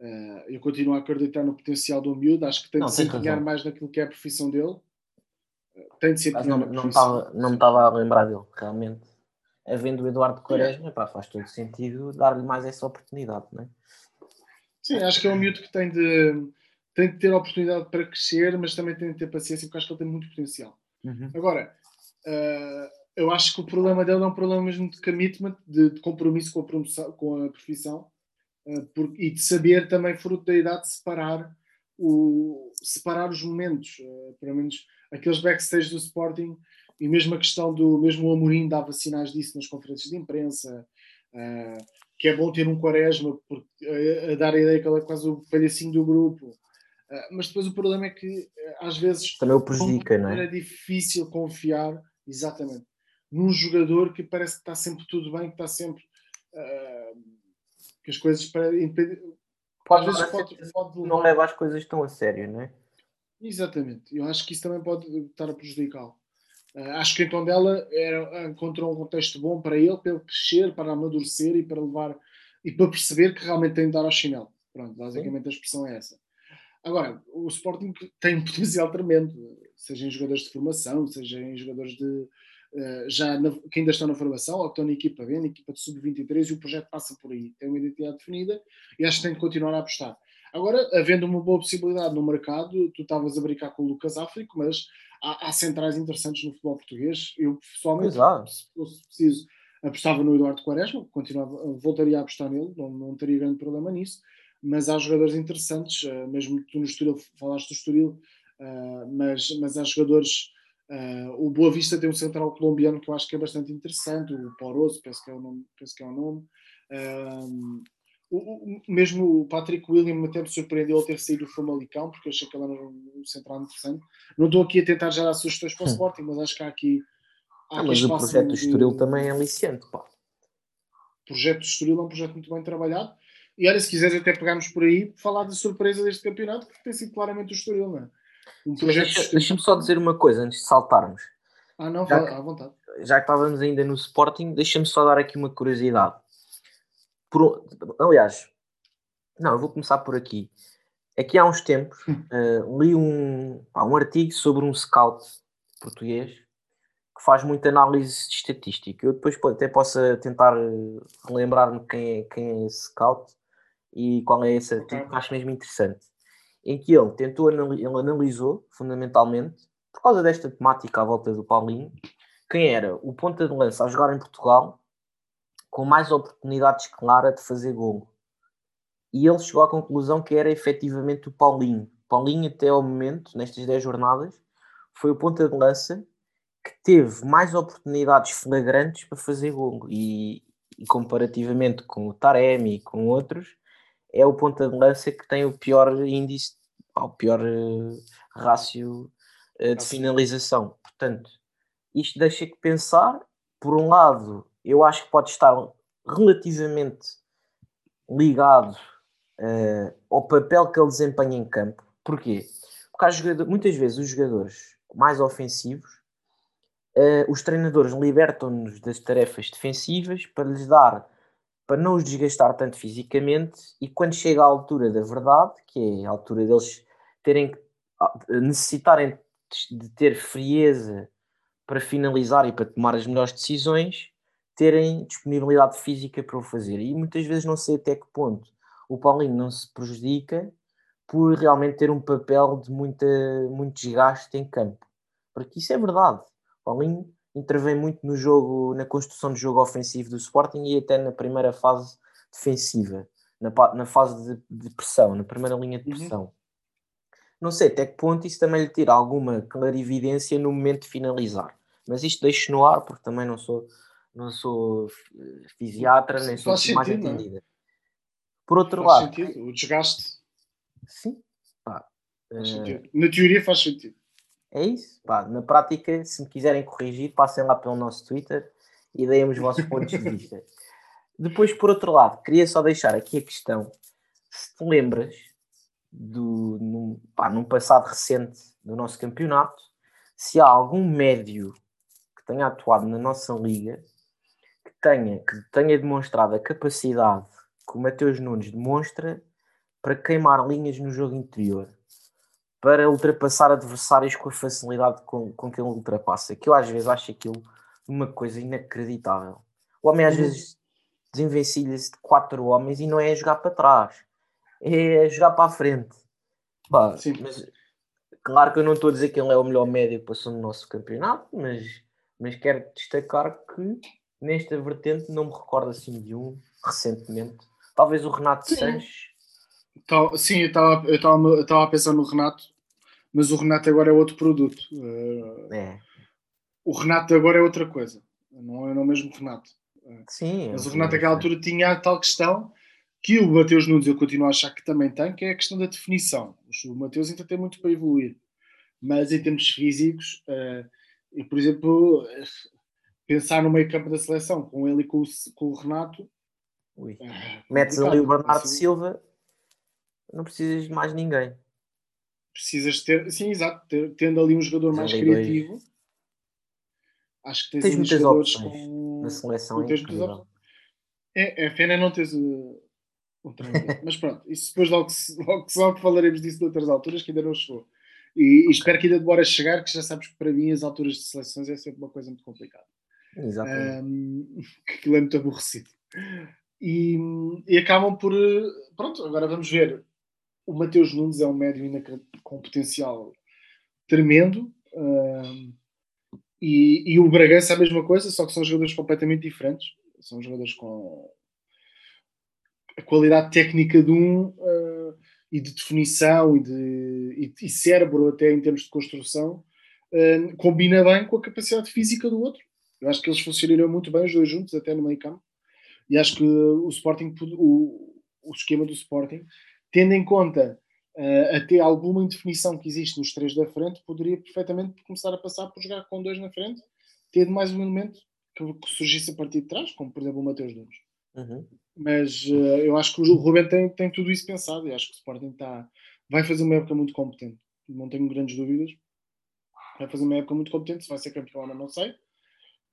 uh, eu continuo a acreditar no potencial do miúdo. Acho que tem não, de se empenhar mais naquilo que é a profissão dele. Tem de ser não, não, estava, não me estava a lembrar dele, realmente. Havendo o Eduardo Quaresma, pá, faz todo sentido dar-lhe mais essa oportunidade, não é? Sim, acho que é um miúdo que tem de, tem de ter a oportunidade para crescer, mas também tem de ter paciência, porque acho que ele tem muito potencial. Uhum. Agora, uh, eu acho que o problema dele é um problema mesmo de commitment, de, de compromisso com a, promoção, com a profissão uh, por, e de saber também, fruto da idade, separar, o, separar os momentos. Uh, pelo menos aqueles backstage do Sporting e mesmo a questão do mesmo o Amorim dava sinais disso nas conferências de imprensa uh, que é bom ter um quaresma porque, uh, a dar a ideia que ele é quase o palhacinho do grupo mas depois o problema é que às vezes também o prejudica, não é? é difícil confiar exatamente num jogador que parece que está sempre tudo bem que está sempre que as coisas para impedir às vezes pode, pode não leva as coisas tão a sério, não é? Exatamente, eu acho que isso também pode estar a prejudicá-lo. Uh, acho que então dela era, encontrou um contexto bom para ele, para ele crescer, para amadurecer e para levar e para perceber que realmente tem de dar ao chinelo. Pronto, basicamente Sim. a expressão é essa. Agora, o Sporting tem um potencial tremendo, seja em jogadores de formação, seja em jogadores de uh, já na, que ainda estão na formação ou que estão na equipa B, na equipa de sub-23 e o projeto passa por aí. Tem uma identidade definida e acho que tem de continuar a apostar. Agora, havendo uma boa possibilidade no mercado, tu estavas a brincar com o Lucas Áfrico, mas há, há, centrais interessantes no futebol português. Eu, pessoalmente, se fosse preciso, apostava no Eduardo Quaresma, continuava, voltaria a apostar nele, não, não teria grande problema nisso. Mas há jogadores interessantes, uh, mesmo tu no Estoril, falaste do Estoril, mas, mas há jogadores. Uh, o Boa Vista tem um central colombiano que eu acho que é bastante interessante, o Poroso, penso que é o nome. Penso que é o nome. O, o, mesmo o Patrick William até me surpreendeu ter saído do Famalicão, porque eu achei que ele era um central interessante. Não estou aqui a tentar gerar sugestões para o hum. Sporting, mas acho que há aqui. Há ah, mas o projeto do Estoril também é aliciante, pá. O projeto do Estoril é um projeto muito bem trabalhado. E olha, se quiseres até pegarmos por aí, falar da surpresa deste campeonato, que tem sido claramente o Estoril, não é? Um deixa, Deixa-me só dizer uma coisa antes de saltarmos. Ah, não, já, à vontade. Já que estávamos ainda no Sporting, deixa-me só dar aqui uma curiosidade por, aliás, não, eu vou começar por aqui. Aqui há uns tempos uh, li um, pá, um artigo sobre um scout português que faz muita análise de estatística. Eu depois até posso tentar relembrar-me quem é, quem é esse scout e qual é esse artigo okay. que acho mesmo interessante. Em que ele tentou, ele analisou fundamentalmente, por causa desta temática à volta do Paulinho, quem era o ponta de lança a jogar em Portugal com mais oportunidades claras de fazer gol. E ele chegou à conclusão que era efetivamente o Paulinho. Paulinho, até ao momento, nestas 10 jornadas, foi o ponta de lança que teve mais oportunidades flagrantes para fazer gol. E, e comparativamente com o Taremi e com outros, é o ponta de lança que tem o pior índice, o pior uh, rácio uh, de finalização. Portanto, isto deixa que pensar. Por um lado, eu acho que pode estar relativamente ligado uh, ao papel que ele desempenha em campo. Porquê? Porque jogador, muitas vezes os jogadores mais ofensivos, uh, os treinadores libertam-nos das tarefas defensivas para lhes dar, para não os desgastar tanto fisicamente, e quando chega à altura da verdade, que é a altura deles terem necessitarem de ter frieza para finalizar e para tomar as melhores decisões, terem disponibilidade física para o fazer. E muitas vezes não sei até que ponto o Paulinho não se prejudica por realmente ter um papel de muita, muito desgaste em campo. Porque isso é verdade. O Paulinho intervém muito no jogo, na construção do jogo ofensivo do Sporting e até na primeira fase defensiva, na, na fase de, de pressão, na primeira linha de uhum. pressão. Uhum. Não sei até que ponto isso também lhe tira alguma clarividência no momento de finalizar. Mas isto deixo no ar porque também não sou, não sou eh, fisiatra, nem sou mais é? entendida. Por outro faz lado. Sentido. O desgaste. Sim. Pá, uh... Na teoria faz sentido. É isso. Pá, na prática, se me quiserem corrigir, passem lá pelo nosso Twitter e deem os vossos pontos de vista. Depois, por outro lado, queria só deixar aqui a questão: se te lembras do, num, pá, num passado recente do nosso campeonato, se há algum médio que tenha atuado na nossa liga que tenha, que tenha demonstrado a capacidade que o Mateus Nunes demonstra para queimar linhas no jogo interior, para ultrapassar adversários com a facilidade com, com que ele ultrapassa, que eu às vezes acho aquilo uma coisa inacreditável. O homem às uhum. vezes desenvencilha-se de quatro homens e não é jogar para trás, é jogar para a frente. Pá, mas, claro que eu não estou a dizer que ele é o melhor médio que passou no nosso campeonato, mas, mas quero destacar que nesta vertente não me recordo assim de um recentemente Talvez o Renato sim. Sanches. Tal, sim, eu estava eu estava a pensar no Renato, mas o Renato agora é outro produto. Uh, é. O Renato agora é outra coisa, não é, não é o mesmo Renato. Sim. Mas o Renato naquela altura tinha a tal questão que o Mateus Nunes eu continuo a achar que também tem, que é a questão da definição. O Mateus ainda tem muito para evoluir, mas em termos físicos, uh, e, por exemplo, pensar no meio campo da seleção com ele e com o, com o Renato Ui. É, Metes ali o Bernardo assim. Silva, não precisas de mais ninguém. Precisas ter, sim, exato, ter, tendo ali um jogador mais criativo. Dois. Acho que tens, tens muitas opções com... na seleção. É, é, é pena não teres uh. Mas pronto, isso depois logo, logo, logo falaremos disso de outras alturas que ainda não chegou. E, e espero que ainda demore a chegar, que já sabes que para mim as alturas de seleções é sempre uma coisa muito complicada. Exatamente. Um, aquilo é muito aborrecido e, e, acabam por. Pronto, agora vamos ver. O Mateus Nunes é um médio com potencial tremendo. Uh, e, e, o Bragança é a mesma coisa, só que são jogadores completamente diferentes. São jogadores com a qualidade técnica de um uh, e de definição e de e, e, cérebro, até em termos de construção, uh, combina bem com a capacidade física do outro. Eu acho que eles funcionariam muito bem os dois juntos, até no meio campo. E acho que o Sporting, o, o esquema do Sporting, tendo em conta uh, até alguma indefinição que existe nos três da frente, poderia perfeitamente começar a passar por jogar com dois na frente, tendo mais um elemento que, que surgisse a partir de trás, como por exemplo o Mateus Nunes. Uhum. Mas uh, eu acho que o Ruben tem, tem tudo isso pensado e acho que o Sporting tá, vai fazer uma época muito competente. Não tenho grandes dúvidas. Vai fazer uma época muito competente. Se vai ser campeão, não sei.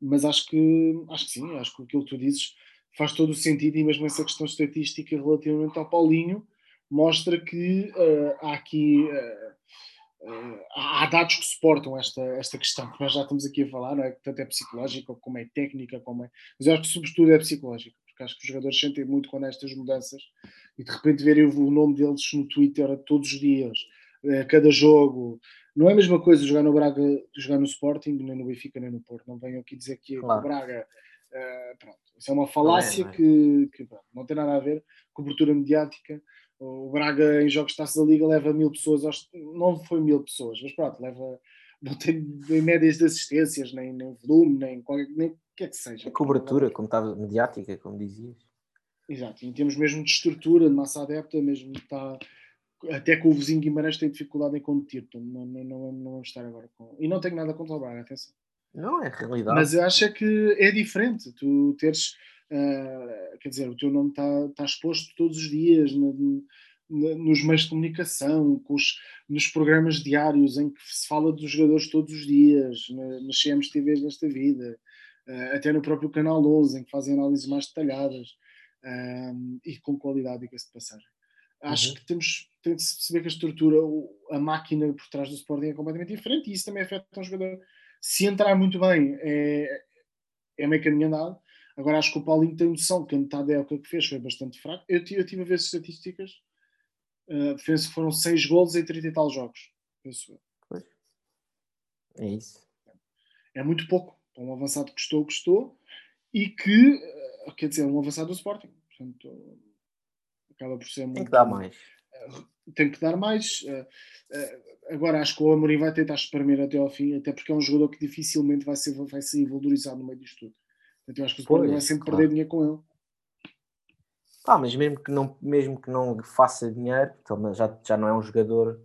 Mas acho que, acho que sim. Acho que aquilo que tu dizes faz todo o sentido e mesmo essa questão estatística relativamente ao Paulinho mostra que uh, há aqui uh, uh, há dados que suportam esta, esta questão que nós já estamos aqui a falar, não é? tanto é psicológica como é técnica, como é... mas eu acho que sobretudo é psicológica, porque acho que os jogadores sentem muito com estas mudanças e de repente verem o nome deles no Twitter todos os dias, a cada jogo, não é a mesma coisa jogar no Braga, jogar no Sporting, nem no Benfica, nem no Porto. Não venham aqui dizer que claro. o Braga Uh, pronto, isso é uma falácia não é, não é. que, que pronto, não tem nada a ver. Cobertura mediática. O Braga em jogos de taça da Liga leva mil pessoas, aos, não foi mil pessoas, mas pronto, leva, não tem nem médias de assistências, nem, nem volume, nem qualquer nem que é que seja. A cobertura, como estava mediática, como dizias. Exato, e temos mesmo de estrutura, de massa adepta, mesmo está até que o vizinho Guimarães tem dificuldade em competir, portanto, não, não, não, não vamos estar agora com. E não tenho nada contra o Braga, atenção. Não, é realidade. Mas eu acho é que é diferente. Tu teres, uh, quer dizer, o teu nome está tá exposto todos os dias na, na, nos meios de comunicação, os, nos programas diários em que se fala dos jogadores todos os dias, na, nas CMTVs desta vida, até no próprio Canal 11, em que fazem análises mais detalhadas uh, e com qualidade, diga-se de passagem. Acho uhum. que temos, tem de se perceber que a estrutura, a máquina por trás do Sporting é completamente diferente e isso também afeta um jogador se entrar muito bem, é, é meio caminho andado. Agora acho que o Paulinho tem noção que a metade da época que fez foi bastante fraco. Eu, eu tive a ver as estatísticas. Uh, penso que foram 6 gols em 30 e tal jogos. Penso. É isso. É muito pouco. Para um avançado que custou, custou. E que, uh, quer dizer, um avançado do Sporting. Portanto, acaba por ser muito. Tem que dar mais. Tem que dar mais. Agora acho que o Amorim vai tentar espremer até ao fim, até porque é um jogador que dificilmente vai ser, vai ser valorizado no meio disto tudo. Então eu acho que o Sporting vai sempre claro. perder dinheiro com ele. Ah, mas mesmo que não, mesmo que não faça dinheiro, já, já não é um jogador,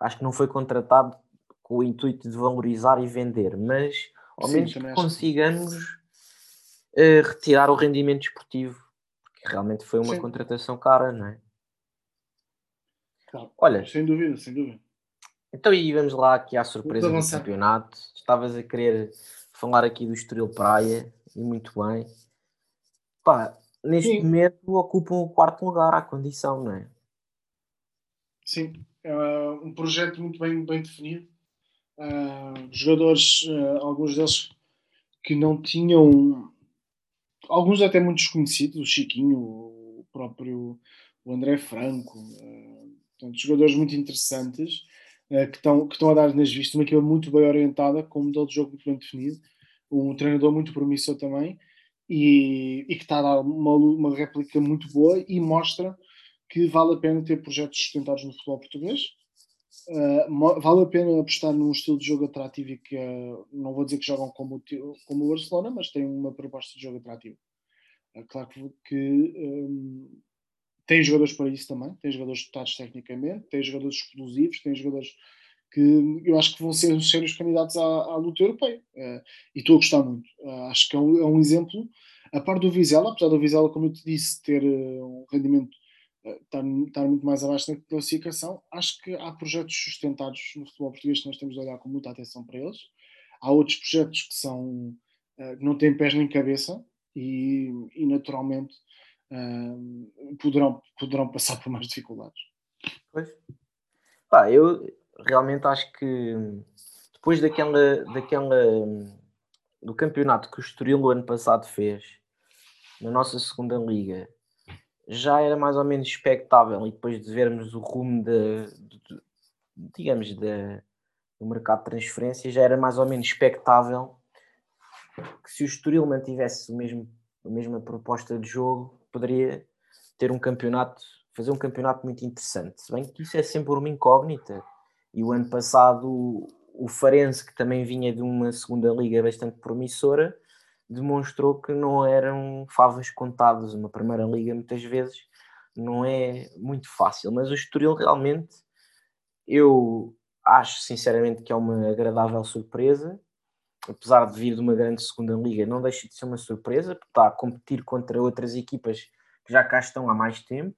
acho que não foi contratado com o intuito de valorizar e vender, mas ao Sim, menos que consigamos uh, retirar o rendimento esportivo, porque realmente foi uma Sim. contratação cara, não é? Claro. Olha, sem dúvida, sem dúvida. Então, e vamos lá aqui à surpresa do campeonato. Estavas a querer falar aqui do Estoril Praia, e muito bem. Pá, neste Sim. momento ocupam o quarto lugar à condição, não é? Sim, é um projeto muito bem, bem definido. Uh, jogadores, uh, alguns deles que não tinham, alguns até muito desconhecidos, o Chiquinho, o próprio o André Franco, uh, portanto, jogadores muito interessantes que, estão, que estão a dar nas vistas, uma equipa muito bem orientada, com um modelo de jogo muito bem definido, um treinador muito promissor também, e, e que está a dar uma, uma réplica muito boa e mostra que vale a pena ter projetos sustentados no futebol português. Uh, vale a pena apostar num estilo de jogo atrativo e que uh, não vou dizer que jogam como, como o Barcelona, mas tem uma proposta de jogo atrativo. Uh, claro que, um, tem jogadores para isso também, tem jogadores dotados tecnicamente, tem jogadores explosivos, tem jogadores que eu acho que vão ser os sérios candidatos à, à luta europeia. Uh, e estou a gostar muito. Uh, acho que é um, é um, exemplo, a par do Vizela, apesar do Vizela, como eu te disse, ter uh, um rendimento estar, estar, muito mais abaixo da classificação, acho que há projetos sustentados no futebol português que nós temos de olhar com muita atenção para eles. Há outros projetos que são que não têm pés nem cabeça e, e naturalmente poderão, poderão passar por mais dificuldades. Pois. Pá, eu realmente acho que depois daquela, daquela do campeonato que o Estoril no ano passado fez na nossa segunda liga já era mais ou menos expectável e depois de vermos o rumo de, de, de digamos de, do mercado de transferência já era mais ou menos expectável que se o Estoril mantivesse o mesmo, a mesma proposta de jogo poderia ter um campeonato, fazer um campeonato muito interessante. Se bem que isso é sempre uma incógnita. E o ano passado o Farense, que também vinha de uma segunda liga bastante promissora, demonstrou que não eram favas contadas. Uma primeira liga, muitas vezes, não é muito fácil. Mas o Estoril realmente, eu acho sinceramente que é uma agradável surpresa. Apesar de vir de uma grande segunda liga, não deixa de ser uma surpresa, porque está a competir contra outras equipas que já cá estão há mais tempo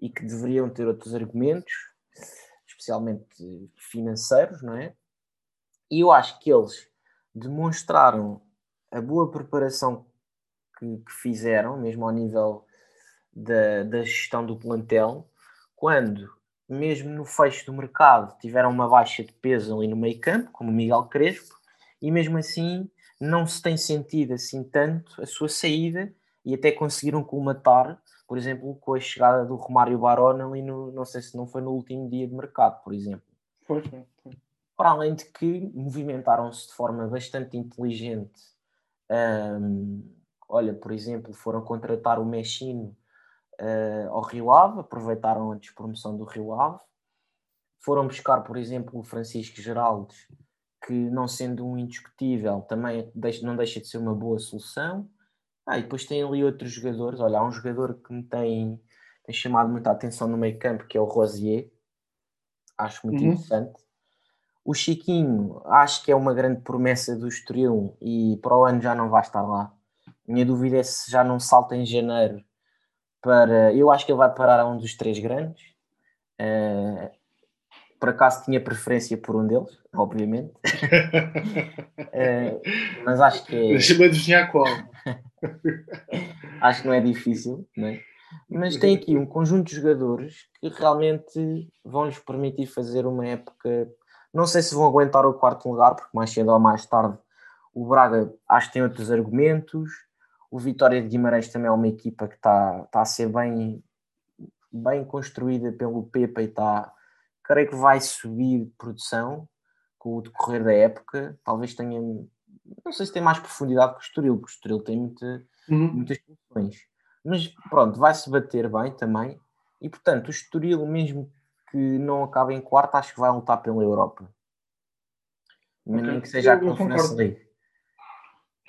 e que deveriam ter outros argumentos, especialmente financeiros, não é? E eu acho que eles demonstraram a boa preparação que, que fizeram, mesmo ao nível da, da gestão do plantel, quando, mesmo no fecho do mercado, tiveram uma baixa de peso ali no meio campo, como o Miguel Crespo, e mesmo assim não se tem sentido assim tanto a sua saída e até conseguiram colmatar, por exemplo, com a chegada do Romário Barona ali no, não sei se não foi no último dia de mercado, por exemplo. Foi. Para além de que movimentaram-se de forma bastante inteligente. Um, olha, por exemplo, foram contratar o Mexino uh, ao Rio Ave, aproveitaram a despromoção do Rio Ave. Foram buscar, por exemplo, o Francisco Geraldes, que não sendo um indiscutível, também não deixa de ser uma boa solução. Ah, e depois tem ali outros jogadores. Olha, há um jogador que me tem, tem chamado muita atenção no meio campo, que é o Rosier, acho muito uhum. interessante. O Chiquinho, acho que é uma grande promessa do Estoril e para o ano já não vai estar lá. Minha dúvida é se já não salta em janeiro para. Eu acho que ele vai parar a um dos três grandes. Uh, por acaso tinha preferência por um deles, obviamente. uh, mas acho que é. Deixa-me adivinhar qual. acho que não é difícil, não é? Mas tem aqui um conjunto de jogadores que realmente vão lhes permitir fazer uma época. Não sei se vão aguentar o quarto lugar, porque mais cedo ou mais tarde o Braga acho que tem outros argumentos. O Vitória de Guimarães também é uma equipa que está, está a ser bem, bem construída pelo Pepa e está, creio que vai subir de produção com o decorrer da época. Talvez tenha, não sei se tem mais profundidade que o Estoril, porque o Estoril tem muita, uhum. muitas funções. Mas pronto, vai-se bater bem também. E portanto, o Estoril, mesmo que não acabe em quarto, acho que vai lutar pela Europa. Okay. Nem que seja a Conferência League.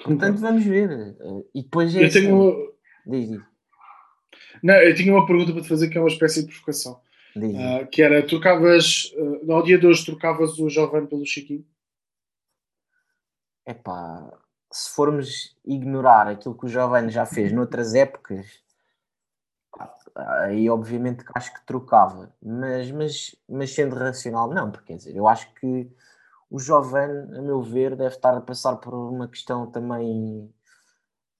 Portanto, vamos ver. E depois é eu tenho... Assim. Diz, diz. Não, eu tinha uma pergunta para te fazer que é uma espécie de provocação. Uh, que era, trocavas, uh, ao dia de hoje, trocavas o Jovem pelo Chiquinho? Epá, se formos ignorar aquilo que o Jovem já fez noutras épocas, aí obviamente acho que trocava, mas, mas, mas sendo racional, não, porque quer dizer, eu acho que o jovem, a meu ver, deve estar a passar por uma questão também,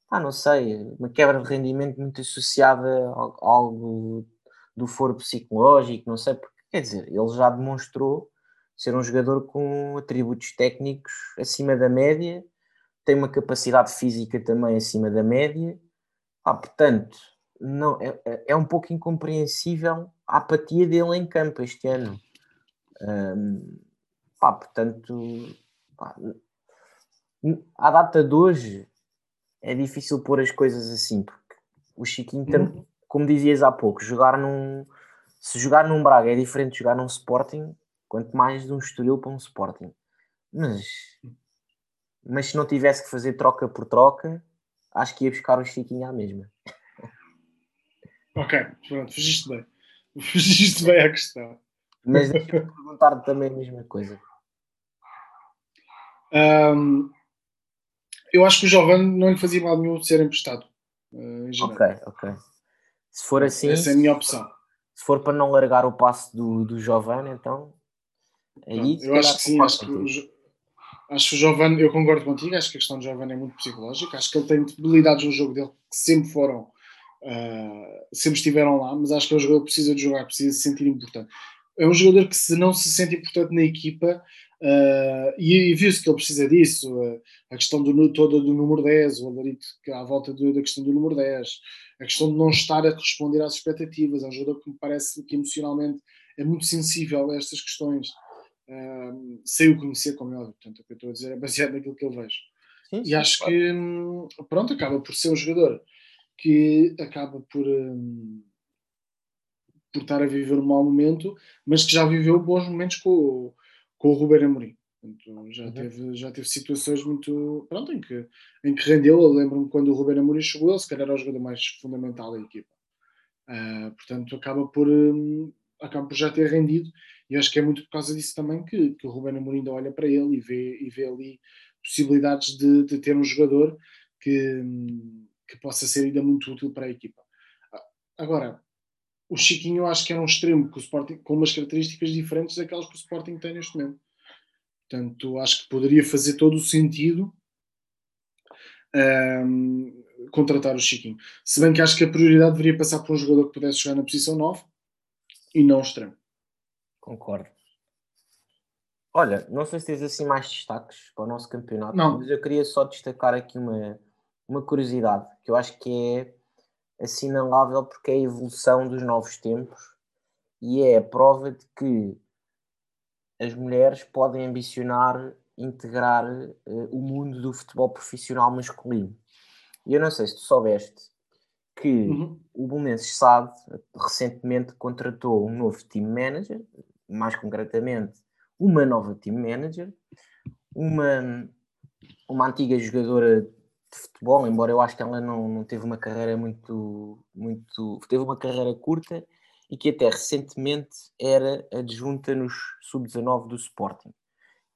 ah, não sei, uma quebra de rendimento muito associada a algo do foro psicológico, não sei, porque quer dizer, ele já demonstrou ser um jogador com atributos técnicos acima da média, tem uma capacidade física também acima da média, ah, portanto, não, é, é, é um pouco incompreensível a apatia dele em campo este ano. Um, Pá, portanto, pá, à data de hoje é difícil pôr as coisas assim, porque o Chiquinho, uhum. como dizias há pouco, jogar num. Se jogar num Braga é diferente de jogar num Sporting, quanto mais de um Estoril para um Sporting. Mas, mas se não tivesse que fazer troca por troca, acho que ia buscar o Chiquinho à mesma. Ok, pronto, fugiste bem. Fugiste bem à questão. Mas deixa-me perguntar também a mesma coisa. Um, eu acho que o Giovanni não lhe fazia mal nenhum de ser emprestado. Uh, ok, ok. Se for assim. Essa é a minha opção. Se for para não largar o passo do, do Giovanni, então. Aí, eu acho que sim, acho que, o, acho que o Giovanni, eu concordo contigo, acho que a questão do Giovanni é muito psicológica, acho que ele tem debilidades no jogo dele que sempre foram, uh, sempre estiveram lá, mas acho que é um jogador que precisa de jogar, precisa se sentir importante. É um jogador que se não se sente importante na equipa, Uh, e, e viu-se que ele precisa disso, uh, a questão do, toda do número 10, o alarido à volta do, da questão do número 10, a questão de não estar a responder às expectativas. É um jogador que me parece que emocionalmente é muito sensível a estas questões. Sei o conhecer, como é óbvio, portanto, o que eu estou a dizer é baseado naquilo que eu vejo. Sim, sim, e acho claro. que, hum, pronto, acaba por ser um jogador que acaba por. Um, por estar a viver um mau momento, mas que já viveu bons momentos com o, com o Ruben Amorim. Portanto, já, uhum. teve, já teve situações muito. Pronto, em que, em que rendeu. Eu lembro-me quando o Ruben Amorim chegou, ele se calhar era o jogador mais fundamental da equipa. Uh, portanto, acaba por, um, acaba por já ter rendido. E acho que é muito por causa disso também que, que o Ruben Amorim ainda olha para ele e vê, e vê ali possibilidades de, de ter um jogador que, hum, que possa ser ainda muito útil para a equipa. Agora, o Chiquinho eu acho que era um extremo com, o Sporting, com umas características diferentes daquelas que o Sporting tem neste momento. Portanto, acho que poderia fazer todo o sentido um, contratar o Chiquinho. Se bem que acho que a prioridade deveria passar por um jogador que pudesse jogar na posição 9 e não extremo. Concordo. Olha, não sei se tens assim mais destaques para o nosso campeonato, não. mas eu queria só destacar aqui uma, uma curiosidade que eu acho que é assinalável porque é a evolução dos novos tempos e é a prova de que as mulheres podem ambicionar integrar uh, o mundo do futebol profissional masculino. E eu não sei se tu soubeste que uhum. o Belenenses SAD recentemente contratou um novo team manager, mais concretamente uma nova team manager, uma, uma antiga jogadora de futebol, embora eu acho que ela não, não teve uma carreira muito, muito. teve uma carreira curta e que até recentemente era adjunta nos sub-19 do Sporting,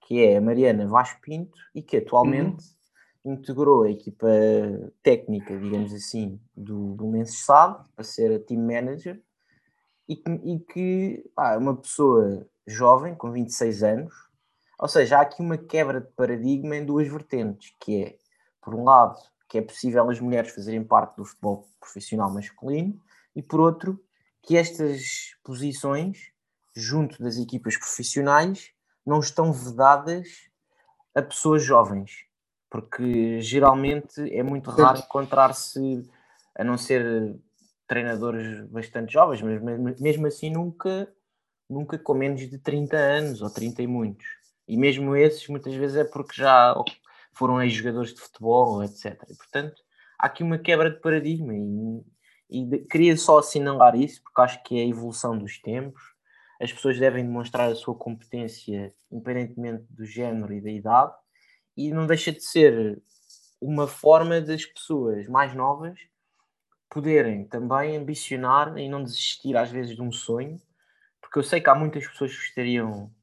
que é a Mariana Vaz Pinto e que atualmente uhum. integrou a equipa técnica, digamos assim, do, do Menses SAD para ser a team manager e que, e que ah, é uma pessoa jovem, com 26 anos, ou seja, há aqui uma quebra de paradigma em duas vertentes, que é, por um lado, que é possível as mulheres fazerem parte do futebol profissional masculino, e por outro, que estas posições, junto das equipas profissionais, não estão vedadas a pessoas jovens, porque geralmente é muito raro encontrar-se, a não ser treinadores bastante jovens, mas mesmo assim nunca, nunca com menos de 30 anos ou 30 e muitos. E mesmo esses muitas vezes é porque já foram ex-jogadores de futebol, etc. E, portanto, há aqui uma quebra de paradigma e, e de, queria só assinalar isso porque acho que é a evolução dos tempos. As pessoas devem demonstrar a sua competência independentemente do género e da idade e não deixa de ser uma forma das pessoas mais novas poderem também ambicionar e não desistir às vezes de um sonho, porque eu sei que há muitas pessoas que gostariam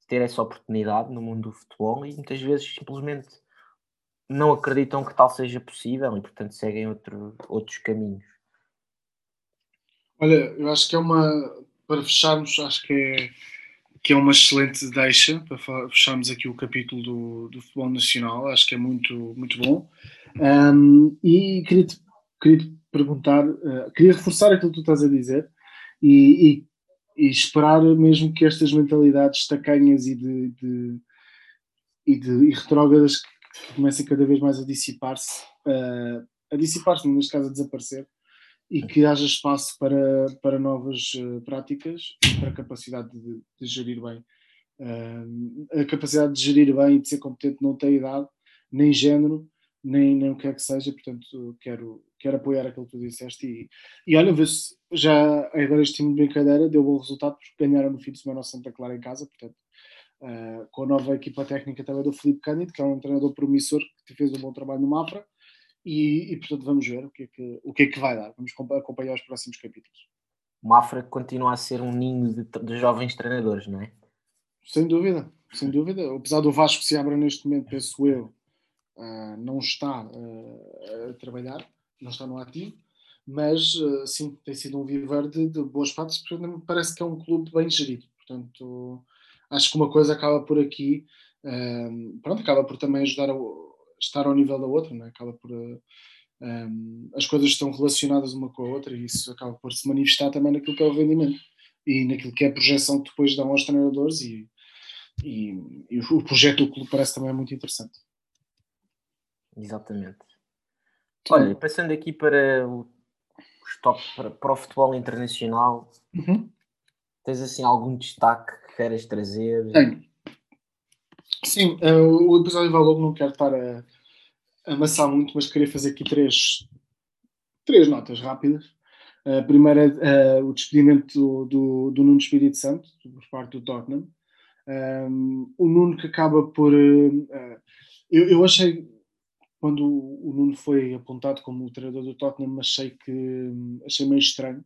de ter essa oportunidade no mundo do futebol e muitas vezes simplesmente não acreditam que tal seja possível e portanto seguem outro, outros caminhos. Olha, eu acho que é uma para fecharmos, acho que é, que é uma excelente deixa para fecharmos aqui o capítulo do, do futebol nacional, acho que é muito, muito bom. Um, e queria te, queria te perguntar, uh, queria reforçar aquilo que tu estás a dizer e, e, e esperar mesmo que estas mentalidades tacanhas e de, de e, de, e retrógradas comecem cada vez mais a dissipar-se, uh, a dissipar-se, neste caso a desaparecer, e que haja espaço para, para novas uh, práticas e para a capacidade de, de gerir bem. Uh, a capacidade de gerir bem e de ser competente não tem idade, nem género, nem, nem o que é que seja, portanto quero, quero apoiar aquilo que tu disseste e, e olha, já agora este time de brincadeira deu bom resultado porque ganharam no fim de semana ao Santa Clara em casa, portanto uh, com a nova equipa técnica também do Felipe Cândido, que é um treinador promissor que fez um bom trabalho no Mafra e, e, portanto vamos ver o que, é que, o que é que vai dar, vamos acompanhar os próximos capítulos. O Mafra continua a ser um ninho de, de jovens treinadores, não é? Sem dúvida, sem dúvida. Apesar do Vasco se abra neste momento, penso eu, uh, não está uh, a trabalhar, não está no ativo, mas uh, sim, tem sido um viver de, de boas partes, porque me parece que é um clube bem gerido. Portanto, acho que uma coisa acaba por aqui, pronto, acaba por também ajudar a estar ao nível da outra, né? acaba por. Um, as coisas estão relacionadas uma com a outra e isso acaba por se manifestar também naquilo que é o rendimento e naquilo que é a projeção que depois dão aos treinadores e, e, e o projeto do clube parece também muito interessante. Exatamente. Olha, passando aqui para o stop para, para o futebol internacional, uhum. Tens assim algum destaque que queiras trazer? Tenho. Sim, uh, o episódio vai logo, não quero estar a, amassar muito, mas queria fazer aqui três, três notas rápidas. A primeira é uh, o despedimento do, do, do, Nuno Espírito Santo, por parte do Tottenham. Um, o Nuno que acaba por. Uh, eu, eu achei quando o Nuno foi apontado como o treinador do Tottenham, achei que achei meio estranho,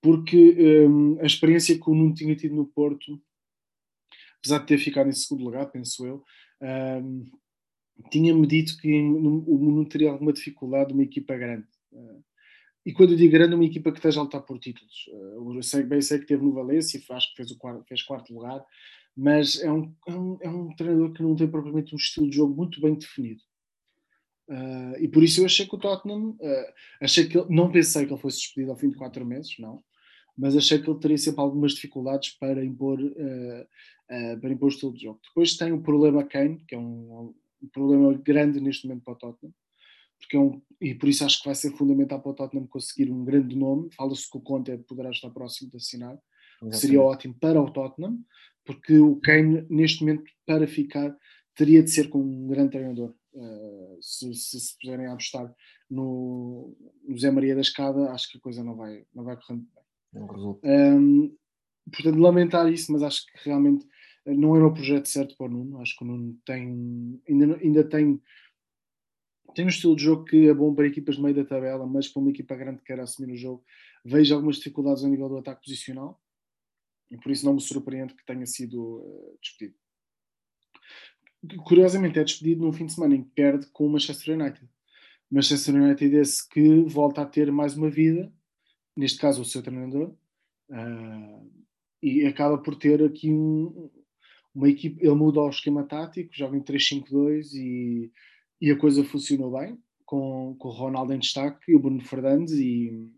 porque um, a experiência que o Nuno tinha tido no Porto, apesar de ter ficado em segundo lugar, penso eu, um, tinha-me dito que o Nuno teria alguma dificuldade numa equipa grande. E quando eu digo grande, uma equipa que esteja a lutar por títulos. Uh, eu sei, bem sei que teve no Valência, acho que fez, o quarto, fez quarto lugar, mas é um, é um, é um treinador que não tem propriamente um estilo de jogo muito bem definido. Uh, e por isso eu achei que o Tottenham, uh, achei que ele, não pensei que ele fosse despedido ao fim de quatro meses, não, mas achei que ele teria sempre algumas dificuldades para impor, uh, para impor o estilo de jogo. Depois tem o problema Kane, que é um, um problema grande neste momento para o Tottenham, porque é um, e por isso acho que vai ser fundamental para o Tottenham conseguir um grande nome. Fala-se que o Conte poderá estar próximo de assinar, seria ótimo para o Tottenham porque o Kane, neste momento, para ficar, teria de ser com um grande treinador. Uh, se, se, se puserem a apostar no, no Zé Maria da Escada, acho que a coisa não vai, não vai correr bem. Um, portanto, lamentar isso, mas acho que realmente eh, não era o projeto certo para o Nuno. Acho que o Nuno tem, ainda, ainda tem, tem um estilo de jogo que é bom para equipas de meio da tabela, mas para uma equipa grande que quer assumir o jogo, vejo algumas dificuldades a nível do ataque posicional e por isso não me surpreende que tenha sido uh, despedido. Curiosamente, é despedido num fim de semana em que perde com o Manchester United. Manchester United esse que volta a ter mais uma vida, neste caso o seu treinador, uh, e acaba por ter aqui um, uma equipe. Ele muda o esquema tático, joga em 3-5-2 e, e a coisa funcionou bem, com, com o Ronaldo em destaque e o Bruno Fernandes. E,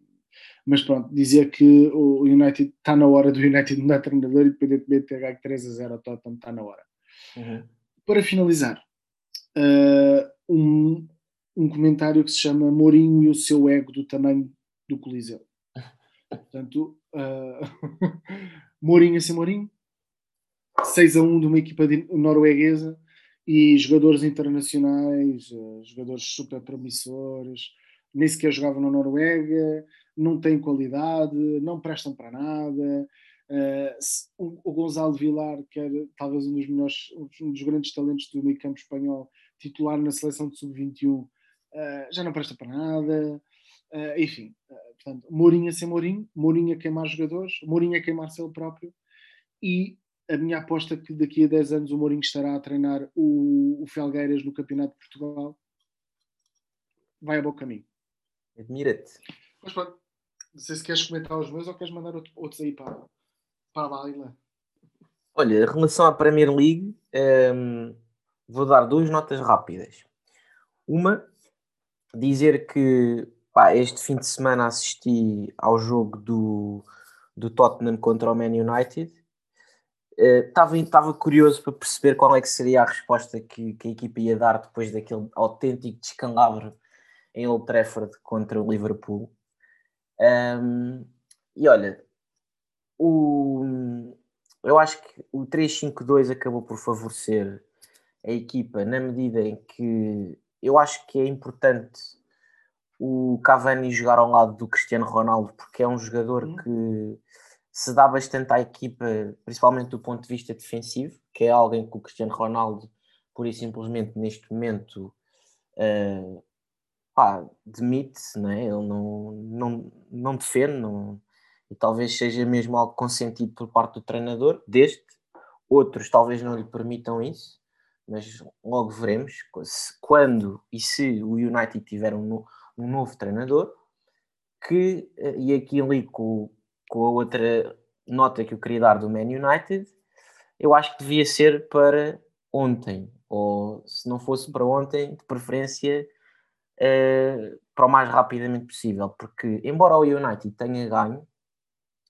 mas pronto, dizer que o United está na hora do United mudar treinador, independentemente de ter ganho 3 a 0 ao Tottenham, está na hora. Uhum. Para finalizar, uh, um, um comentário que se chama Mourinho e o seu ego do tamanho do Coliseu. Portanto, uh, Mourinho a ser Mourinho, 6 a 1 de uma equipa norueguesa e jogadores internacionais, uh, jogadores super promissores, nem sequer jogavam na Noruega, não têm qualidade, não prestam para nada. Uh, o Gonzalo Vilar, que era talvez um dos melhores, um dos grandes talentos do meio campo espanhol, titular na seleção de sub-21, uh, já não presta para nada. Uh, enfim, uh, portanto, Mourinho a ser Mourinho, Mourinho a queimar jogadores, Mourinho a queimar-se ele próprio. E a minha aposta é que daqui a 10 anos o Mourinho estará a treinar o, o Felgueiras no Campeonato de Portugal vai a bom caminho. Admira-te. Mas pronto, não sei se queres comentar os meus ou queres mandar outros aí para, para a baila. Olha, em relação à Premier League, um, ehm, vou dar duas notas rápidas. Uma dizer que pá, este fim de semana assisti ao jogo do, do Tottenham contra o Man United. Estava uh, curioso para perceber qual é que seria a resposta que, que a equipa ia dar depois daquele autêntico descalabro em Old Trafford contra o Liverpool. Um, e olha, o, eu acho que o 3-5-2 acabou por favorecer a equipa na medida em que eu acho que é importante o Cavani jogar ao lado do Cristiano Ronaldo, porque é um jogador uhum. que se dá bastante à equipa, principalmente do ponto de vista defensivo, que é alguém que o Cristiano Ronaldo, pura e simplesmente neste momento, uh, pá, demite-se, né? ele não, não, não defende, não, e talvez seja mesmo algo consentido por parte do treinador, deste, outros talvez não lhe permitam isso, mas logo veremos quando e se o United tiver um, um novo treinador. Que, eh, e aqui ali com, com a outra nota que eu queria dar do Man United, eu acho que devia ser para ontem, ou se não fosse para ontem, de preferência uh, para o mais rapidamente possível, porque embora o United tenha ganho,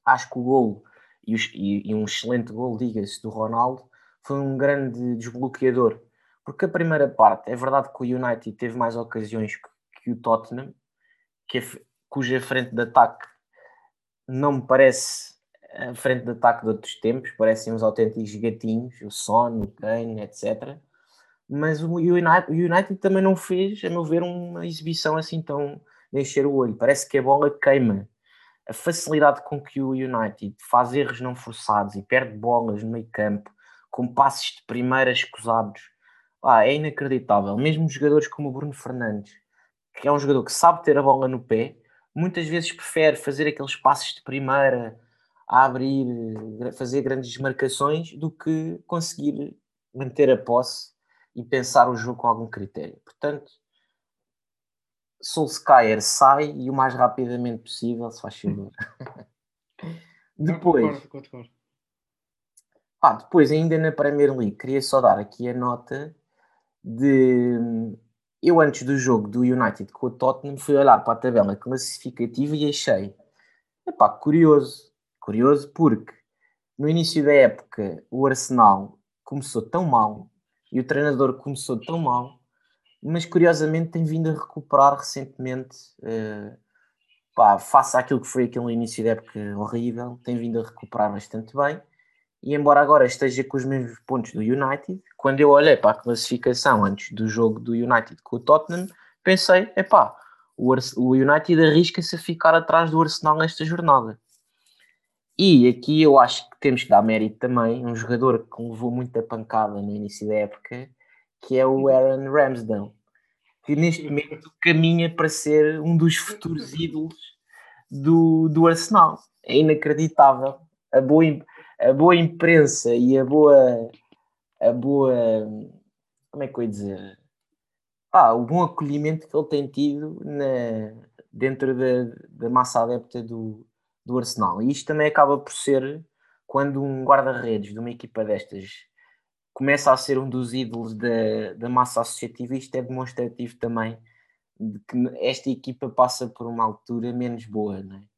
acho que o gol e, e, e um excelente gol, diga-se, do Ronaldo, foi um grande desbloqueador. Porque a primeira parte, é verdade que o United teve mais ocasiões que, que o Tottenham, que é, cuja frente de ataque não me parece a frente de ataque de outros tempos, parecem uns autênticos gatinhos, o Son, o Kane, etc. Mas o United, o United também não fez, a meu ver, uma exibição assim tão de encher o olho. Parece que a bola queima. A facilidade com que o United faz erros não forçados e perde bolas no meio campo, com passes de primeira escusados, ah, é inacreditável. Mesmo jogadores como o Bruno Fernandes, que é um jogador que sabe ter a bola no pé, muitas vezes prefere fazer aqueles passes de primeira, a abrir, fazer grandes marcações, do que conseguir manter a posse e pensar o jogo com algum critério. Portanto, Solskjaer sai e o mais rapidamente possível, se faz favor. Depois, concordo, concordo. Ah, depois, ainda na Premier League, queria só dar aqui a nota de. Eu, antes do jogo do United com o Tottenham, fui olhar para a tabela classificativa e achei. Epá, curioso. Curioso porque no início da época o Arsenal começou tão mal e o treinador começou tão mal, mas curiosamente tem vindo a recuperar recentemente. Uh, pá, face àquilo que foi aquele início da época horrível, tem vindo a recuperar bastante bem e embora agora esteja com os mesmos pontos do United, quando eu olhei para a classificação antes do jogo do United com o Tottenham, pensei, epá, o, o United arrisca-se a ficar atrás do Arsenal nesta jornada. E aqui eu acho que temos que dar mérito também, um jogador que levou muita pancada no início da época, que é o Aaron Ramsdale, que neste momento caminha para ser um dos futuros ídolos do, do Arsenal. É inacreditável. A boa, a boa imprensa e a boa, a boa, como é que eu ia dizer? Ah, o bom acolhimento que ele tem tido na, dentro da, da massa adepta do, do Arsenal. E isto também acaba por ser quando um guarda-redes de uma equipa destas começa a ser um dos ídolos da, da massa associativa, isto é demonstrativo também de que esta equipa passa por uma altura menos boa, não é?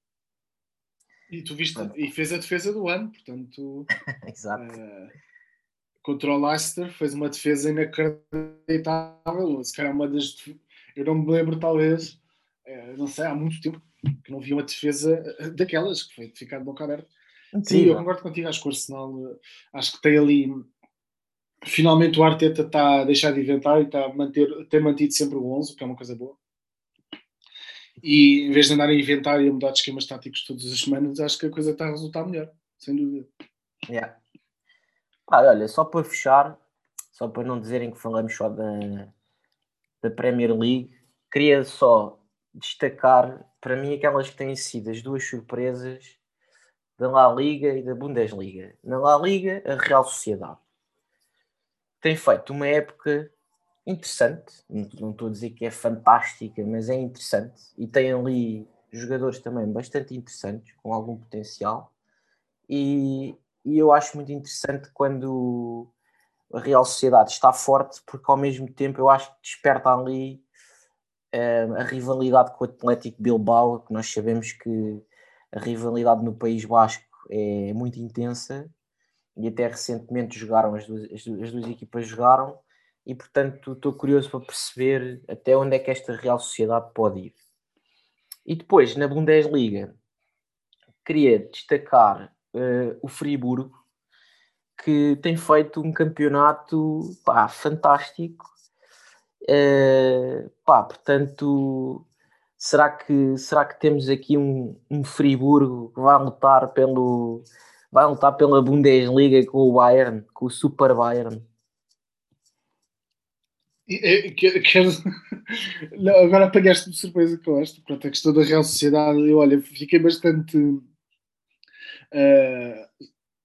E tu viste, e fez a defesa do ano, portanto. Exato. Uh, contra o Leicester, fez uma defesa inacreditável. Se calhar uma das. Eu não me lembro, talvez, uh, não sei, há muito tempo que não vi uma defesa daquelas, que foi de ficar de boca aberta. Sim, eu concordo contigo, acho que o Arsenal, acho que tem ali. Finalmente o Arteta está a deixar de inventar e está a manter, tem mantido sempre o 11, que é uma coisa boa. E em vez de andar a inventar e a mudar de esquemas táticos todas as semanas, acho que a coisa está a resultar melhor, sem dúvida. Yeah. Ah, olha, só para fechar, só para não dizerem que falamos só da, da Premier League, queria só destacar para mim aquelas que têm sido as duas surpresas da La Liga e da Bundesliga. Na La Liga, a Real Sociedade tem feito uma época interessante, não estou a dizer que é fantástica, mas é interessante e tem ali jogadores também bastante interessantes, com algum potencial. E, e eu acho muito interessante quando a Real Sociedade está forte, porque ao mesmo tempo eu acho que desperta ali uh, a rivalidade com o Atlético Bilbao, que nós sabemos que a rivalidade no País Basco é muito intensa e até recentemente jogaram, as duas, as duas, as duas equipas jogaram e portanto estou curioso para perceber até onde é que esta Real Sociedade pode ir. E depois, na Bundesliga, queria destacar uh, o Friburgo, que tem feito um campeonato pá, fantástico. Uh, pá, portanto, será que, será que temos aqui um, um Friburgo que vai lutar pelo vai lutar pela Bundesliga com o Bayern, com o Super Bayern? Não, agora apanhaste-me surpresa com esta. Pronto, a questão da Real Sociedade, eu olha, fiquei bastante uh,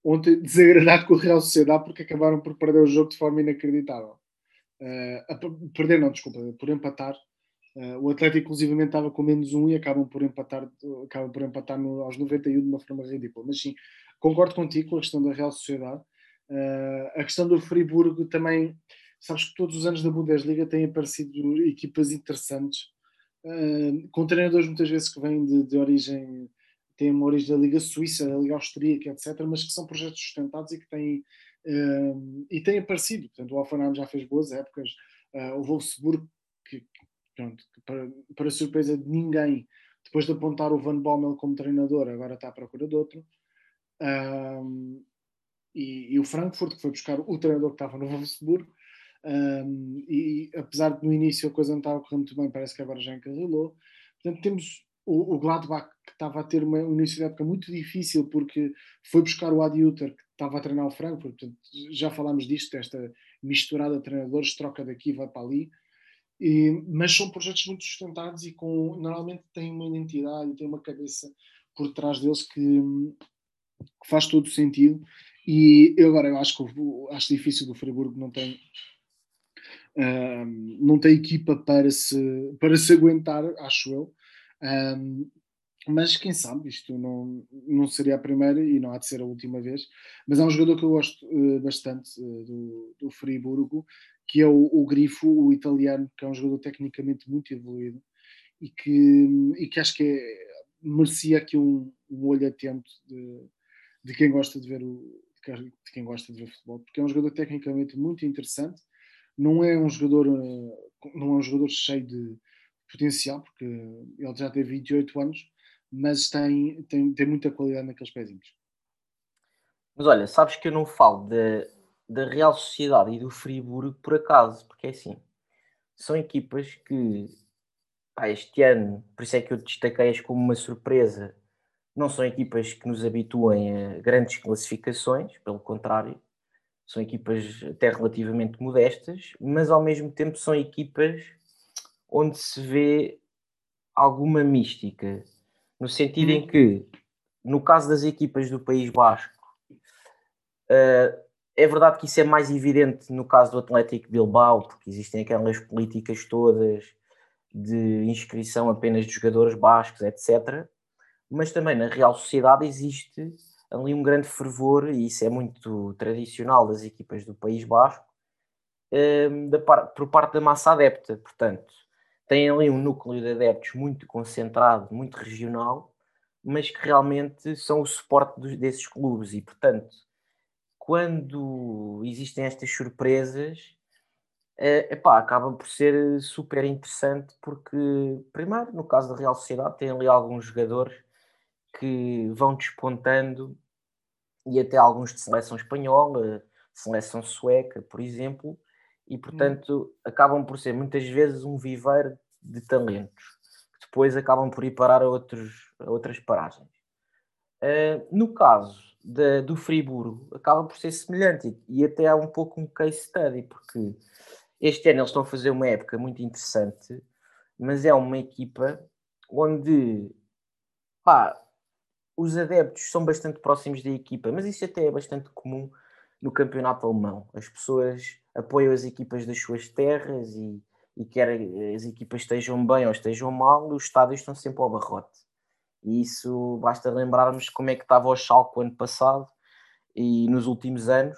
ontem desagradado com a Real Sociedade porque acabaram por perder o jogo de forma inacreditável. Uh, perder, não, desculpa, por empatar. Uh, o Atlético, inclusivamente, estava com menos um e acabam por empatar, acabam por empatar no, aos 91 de uma forma ridícula. Mas sim, concordo contigo com a questão da Real Sociedade. a questão do Friburgo também sabes que todos os anos da Bundesliga têm aparecido equipas interessantes, uh, com treinadores muitas vezes que vêm de, de, origem, têm uma origem da Liga Suíça, da Liga Austríaca, etc., mas que são projetos sustentados e que têm, uh, e têm aparecido. Portanto, o Alfanam já fez boas épocas, uh, o Wolfsburg, que, pronto, que para, para surpresa de ninguém, depois de apontar o Van Bommel como treinador, agora está à procura de outro. E, e, o Frankfurt, que foi buscar o treinador que estava no Wolfsburg, um, e apesar de no início a coisa não estava a correr muito bem, parece que agora já encarrilou. Portanto, temos o, o Gladbach que estava a ter uma, um início de época muito difícil porque foi buscar o Adi Uter que estava a treinar o Frankfurt. Portanto, já falámos disto, desta misturada de treinadores, troca daqui, vai para ali. E, mas são projetos muito sustentados e com normalmente têm uma identidade e têm uma cabeça por trás deles que, que faz todo sentido. E eu agora eu acho que acho difícil do Friburgo não tem não tem equipa para se, para se aguentar, acho eu. Um, mas quem sabe, isto não, não seria a primeira e não há de ser a última vez. Mas há um jogador que eu gosto uh, bastante uh, do, do Friburgo, que é o, o, Grifo, o italiano, que é um jogador tecnicamente muito evoluído e que, e que acho que é, merecia aqui um, um olho atento de, de quem gosta de ver o de quem gosta de ver futebol, porque é um jogador tecnicamente muito interessante não é um jogador, eh, não é um jogador cheio de potencial, porque ele já tem 28 anos, mas tem, tem, tem muita qualidade naqueles pezinhos. Mas olha, sabes que eu não falo da Real Sociedade e do Friburgo por acaso, porque é assim, são equipas que pá, este ano, por isso é que eu destaquei-as como uma surpresa, não são equipas que nos habituem a grandes classificações, pelo contrário, são equipas até relativamente modestas, mas ao mesmo tempo são equipas onde se vê alguma mística. no sentido em que, no caso das equipas do País Basco, uh, é verdade que isso é mais evidente no caso do Atlético Bilbao, porque existem aquelas políticas todas de inscrição apenas de jogadores bascos, etc. Mas também na Real Sociedade existe ali um grande fervor, e isso é muito tradicional das equipas do País Basco, um, da por parte da massa adepta. Portanto, tem ali um núcleo de adeptos muito concentrado, muito regional, mas que realmente são o suporte dos, desses clubes e, portanto, quando existem estas surpresas, é, epá, acaba por ser super interessante porque, primeiro, no caso da Real Sociedade, tem ali alguns jogadores que vão despontando e até alguns de seleção espanhola, seleção sueca, por exemplo, e hum. portanto acabam por ser muitas vezes um viveiro de talentos que depois acabam por ir parar a, outros, a outras paragens. Uh, no caso da, do Friburgo, acaba por ser semelhante e, e até há um pouco um case study, porque este ano eles estão a fazer uma época muito interessante, mas é uma equipa onde pá, os adeptos são bastante próximos da equipa, mas isso até é bastante comum no campeonato alemão. As pessoas apoiam as equipas das suas terras e, e quer as equipas estejam bem ou estejam mal, os estádios estão sempre ao barrote. E isso basta lembrarmos como é que estava o Schalke ano passado e nos últimos anos,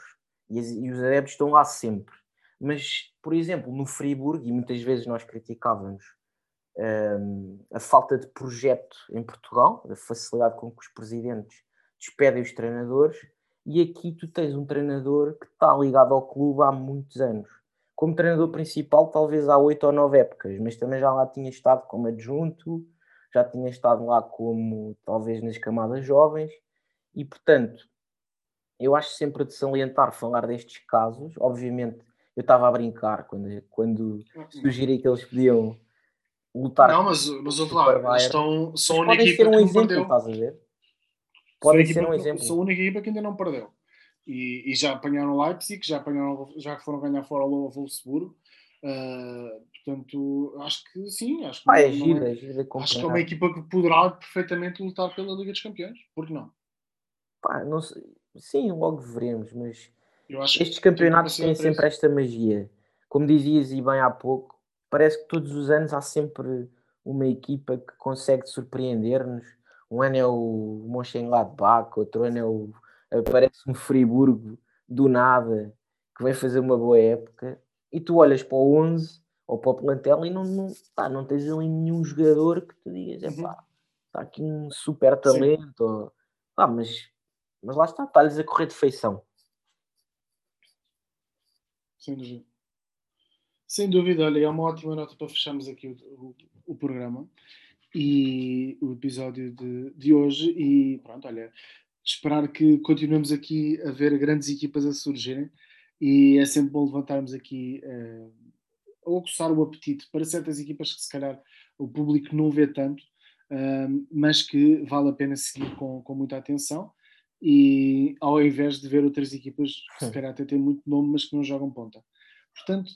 e, e os adeptos estão lá sempre. Mas, por exemplo, no Friburgo, e muitas vezes nós criticávamos um, a falta de projeto em Portugal, a facilidade com que os presidentes despedem os treinadores, e aqui tu tens um treinador que está ligado ao clube há muitos anos. Como treinador principal, talvez há oito ou nove épocas, mas também já lá tinha estado como adjunto, já tinha estado lá como talvez nas camadas jovens, e portanto, eu acho sempre de salientar falar destes casos. Obviamente, eu estava a brincar quando, quando sugeri que eles podiam lutar. Não, mas, mas ouve lá, eles estão, são a única equipa um que exemplo, não perdeu. Estás a ver? Podem ser um exemplo. São a única equipa que ainda não perdeu. E, e já apanharam o Leipzig, já, apanharam, já foram ganhar fora o Wolfsburgo. Uh, portanto, acho que sim. Acho que, ah, é gira, é, é gira acho que é uma equipa que poderá perfeitamente lutar pela Liga dos Campeões. Por que não? Pá, não sei. Sim, logo veremos, mas estes campeonatos têm sempre esta magia. Como dizias e bem há pouco, parece que todos os anos há sempre uma equipa que consegue surpreender-nos um ano é o Mönchengladbach, outro ano é o, aparece um Friburgo do nada, que vem fazer uma boa época, e tu olhas para o 11 ou para o plantel e não, não, pá, não tens ali nenhum jogador que tu digas, é pá, está aqui um super talento, ou, pá, mas, mas lá está, está-lhes a correr de feição. Dúvida. Sem dúvida, olha, é uma ótima nota para fecharmos aqui o, o, o programa e o episódio de, de hoje. E pronto, olha, esperar que continuemos aqui a ver grandes equipas a surgirem. E é sempre bom levantarmos aqui, uh, a aguçar o apetite para certas equipas que se calhar o público não vê tanto, uh, mas que vale a pena seguir com, com muita atenção. E ao invés de ver outras equipas que se calhar até têm muito nome, mas que não jogam ponta. Portanto,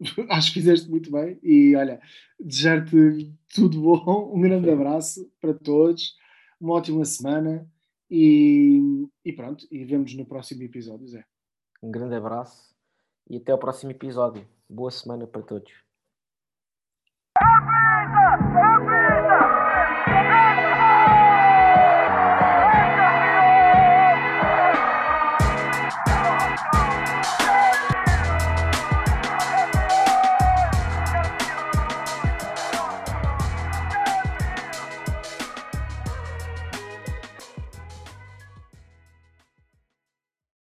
acho que fizeste muito bem e olha, desejar-te tudo bom, um grande abraço para todos, uma ótima semana e, e pronto, e vemos no próximo episódio, Zé. Um grande abraço e até o próximo episódio. Boa semana para todos.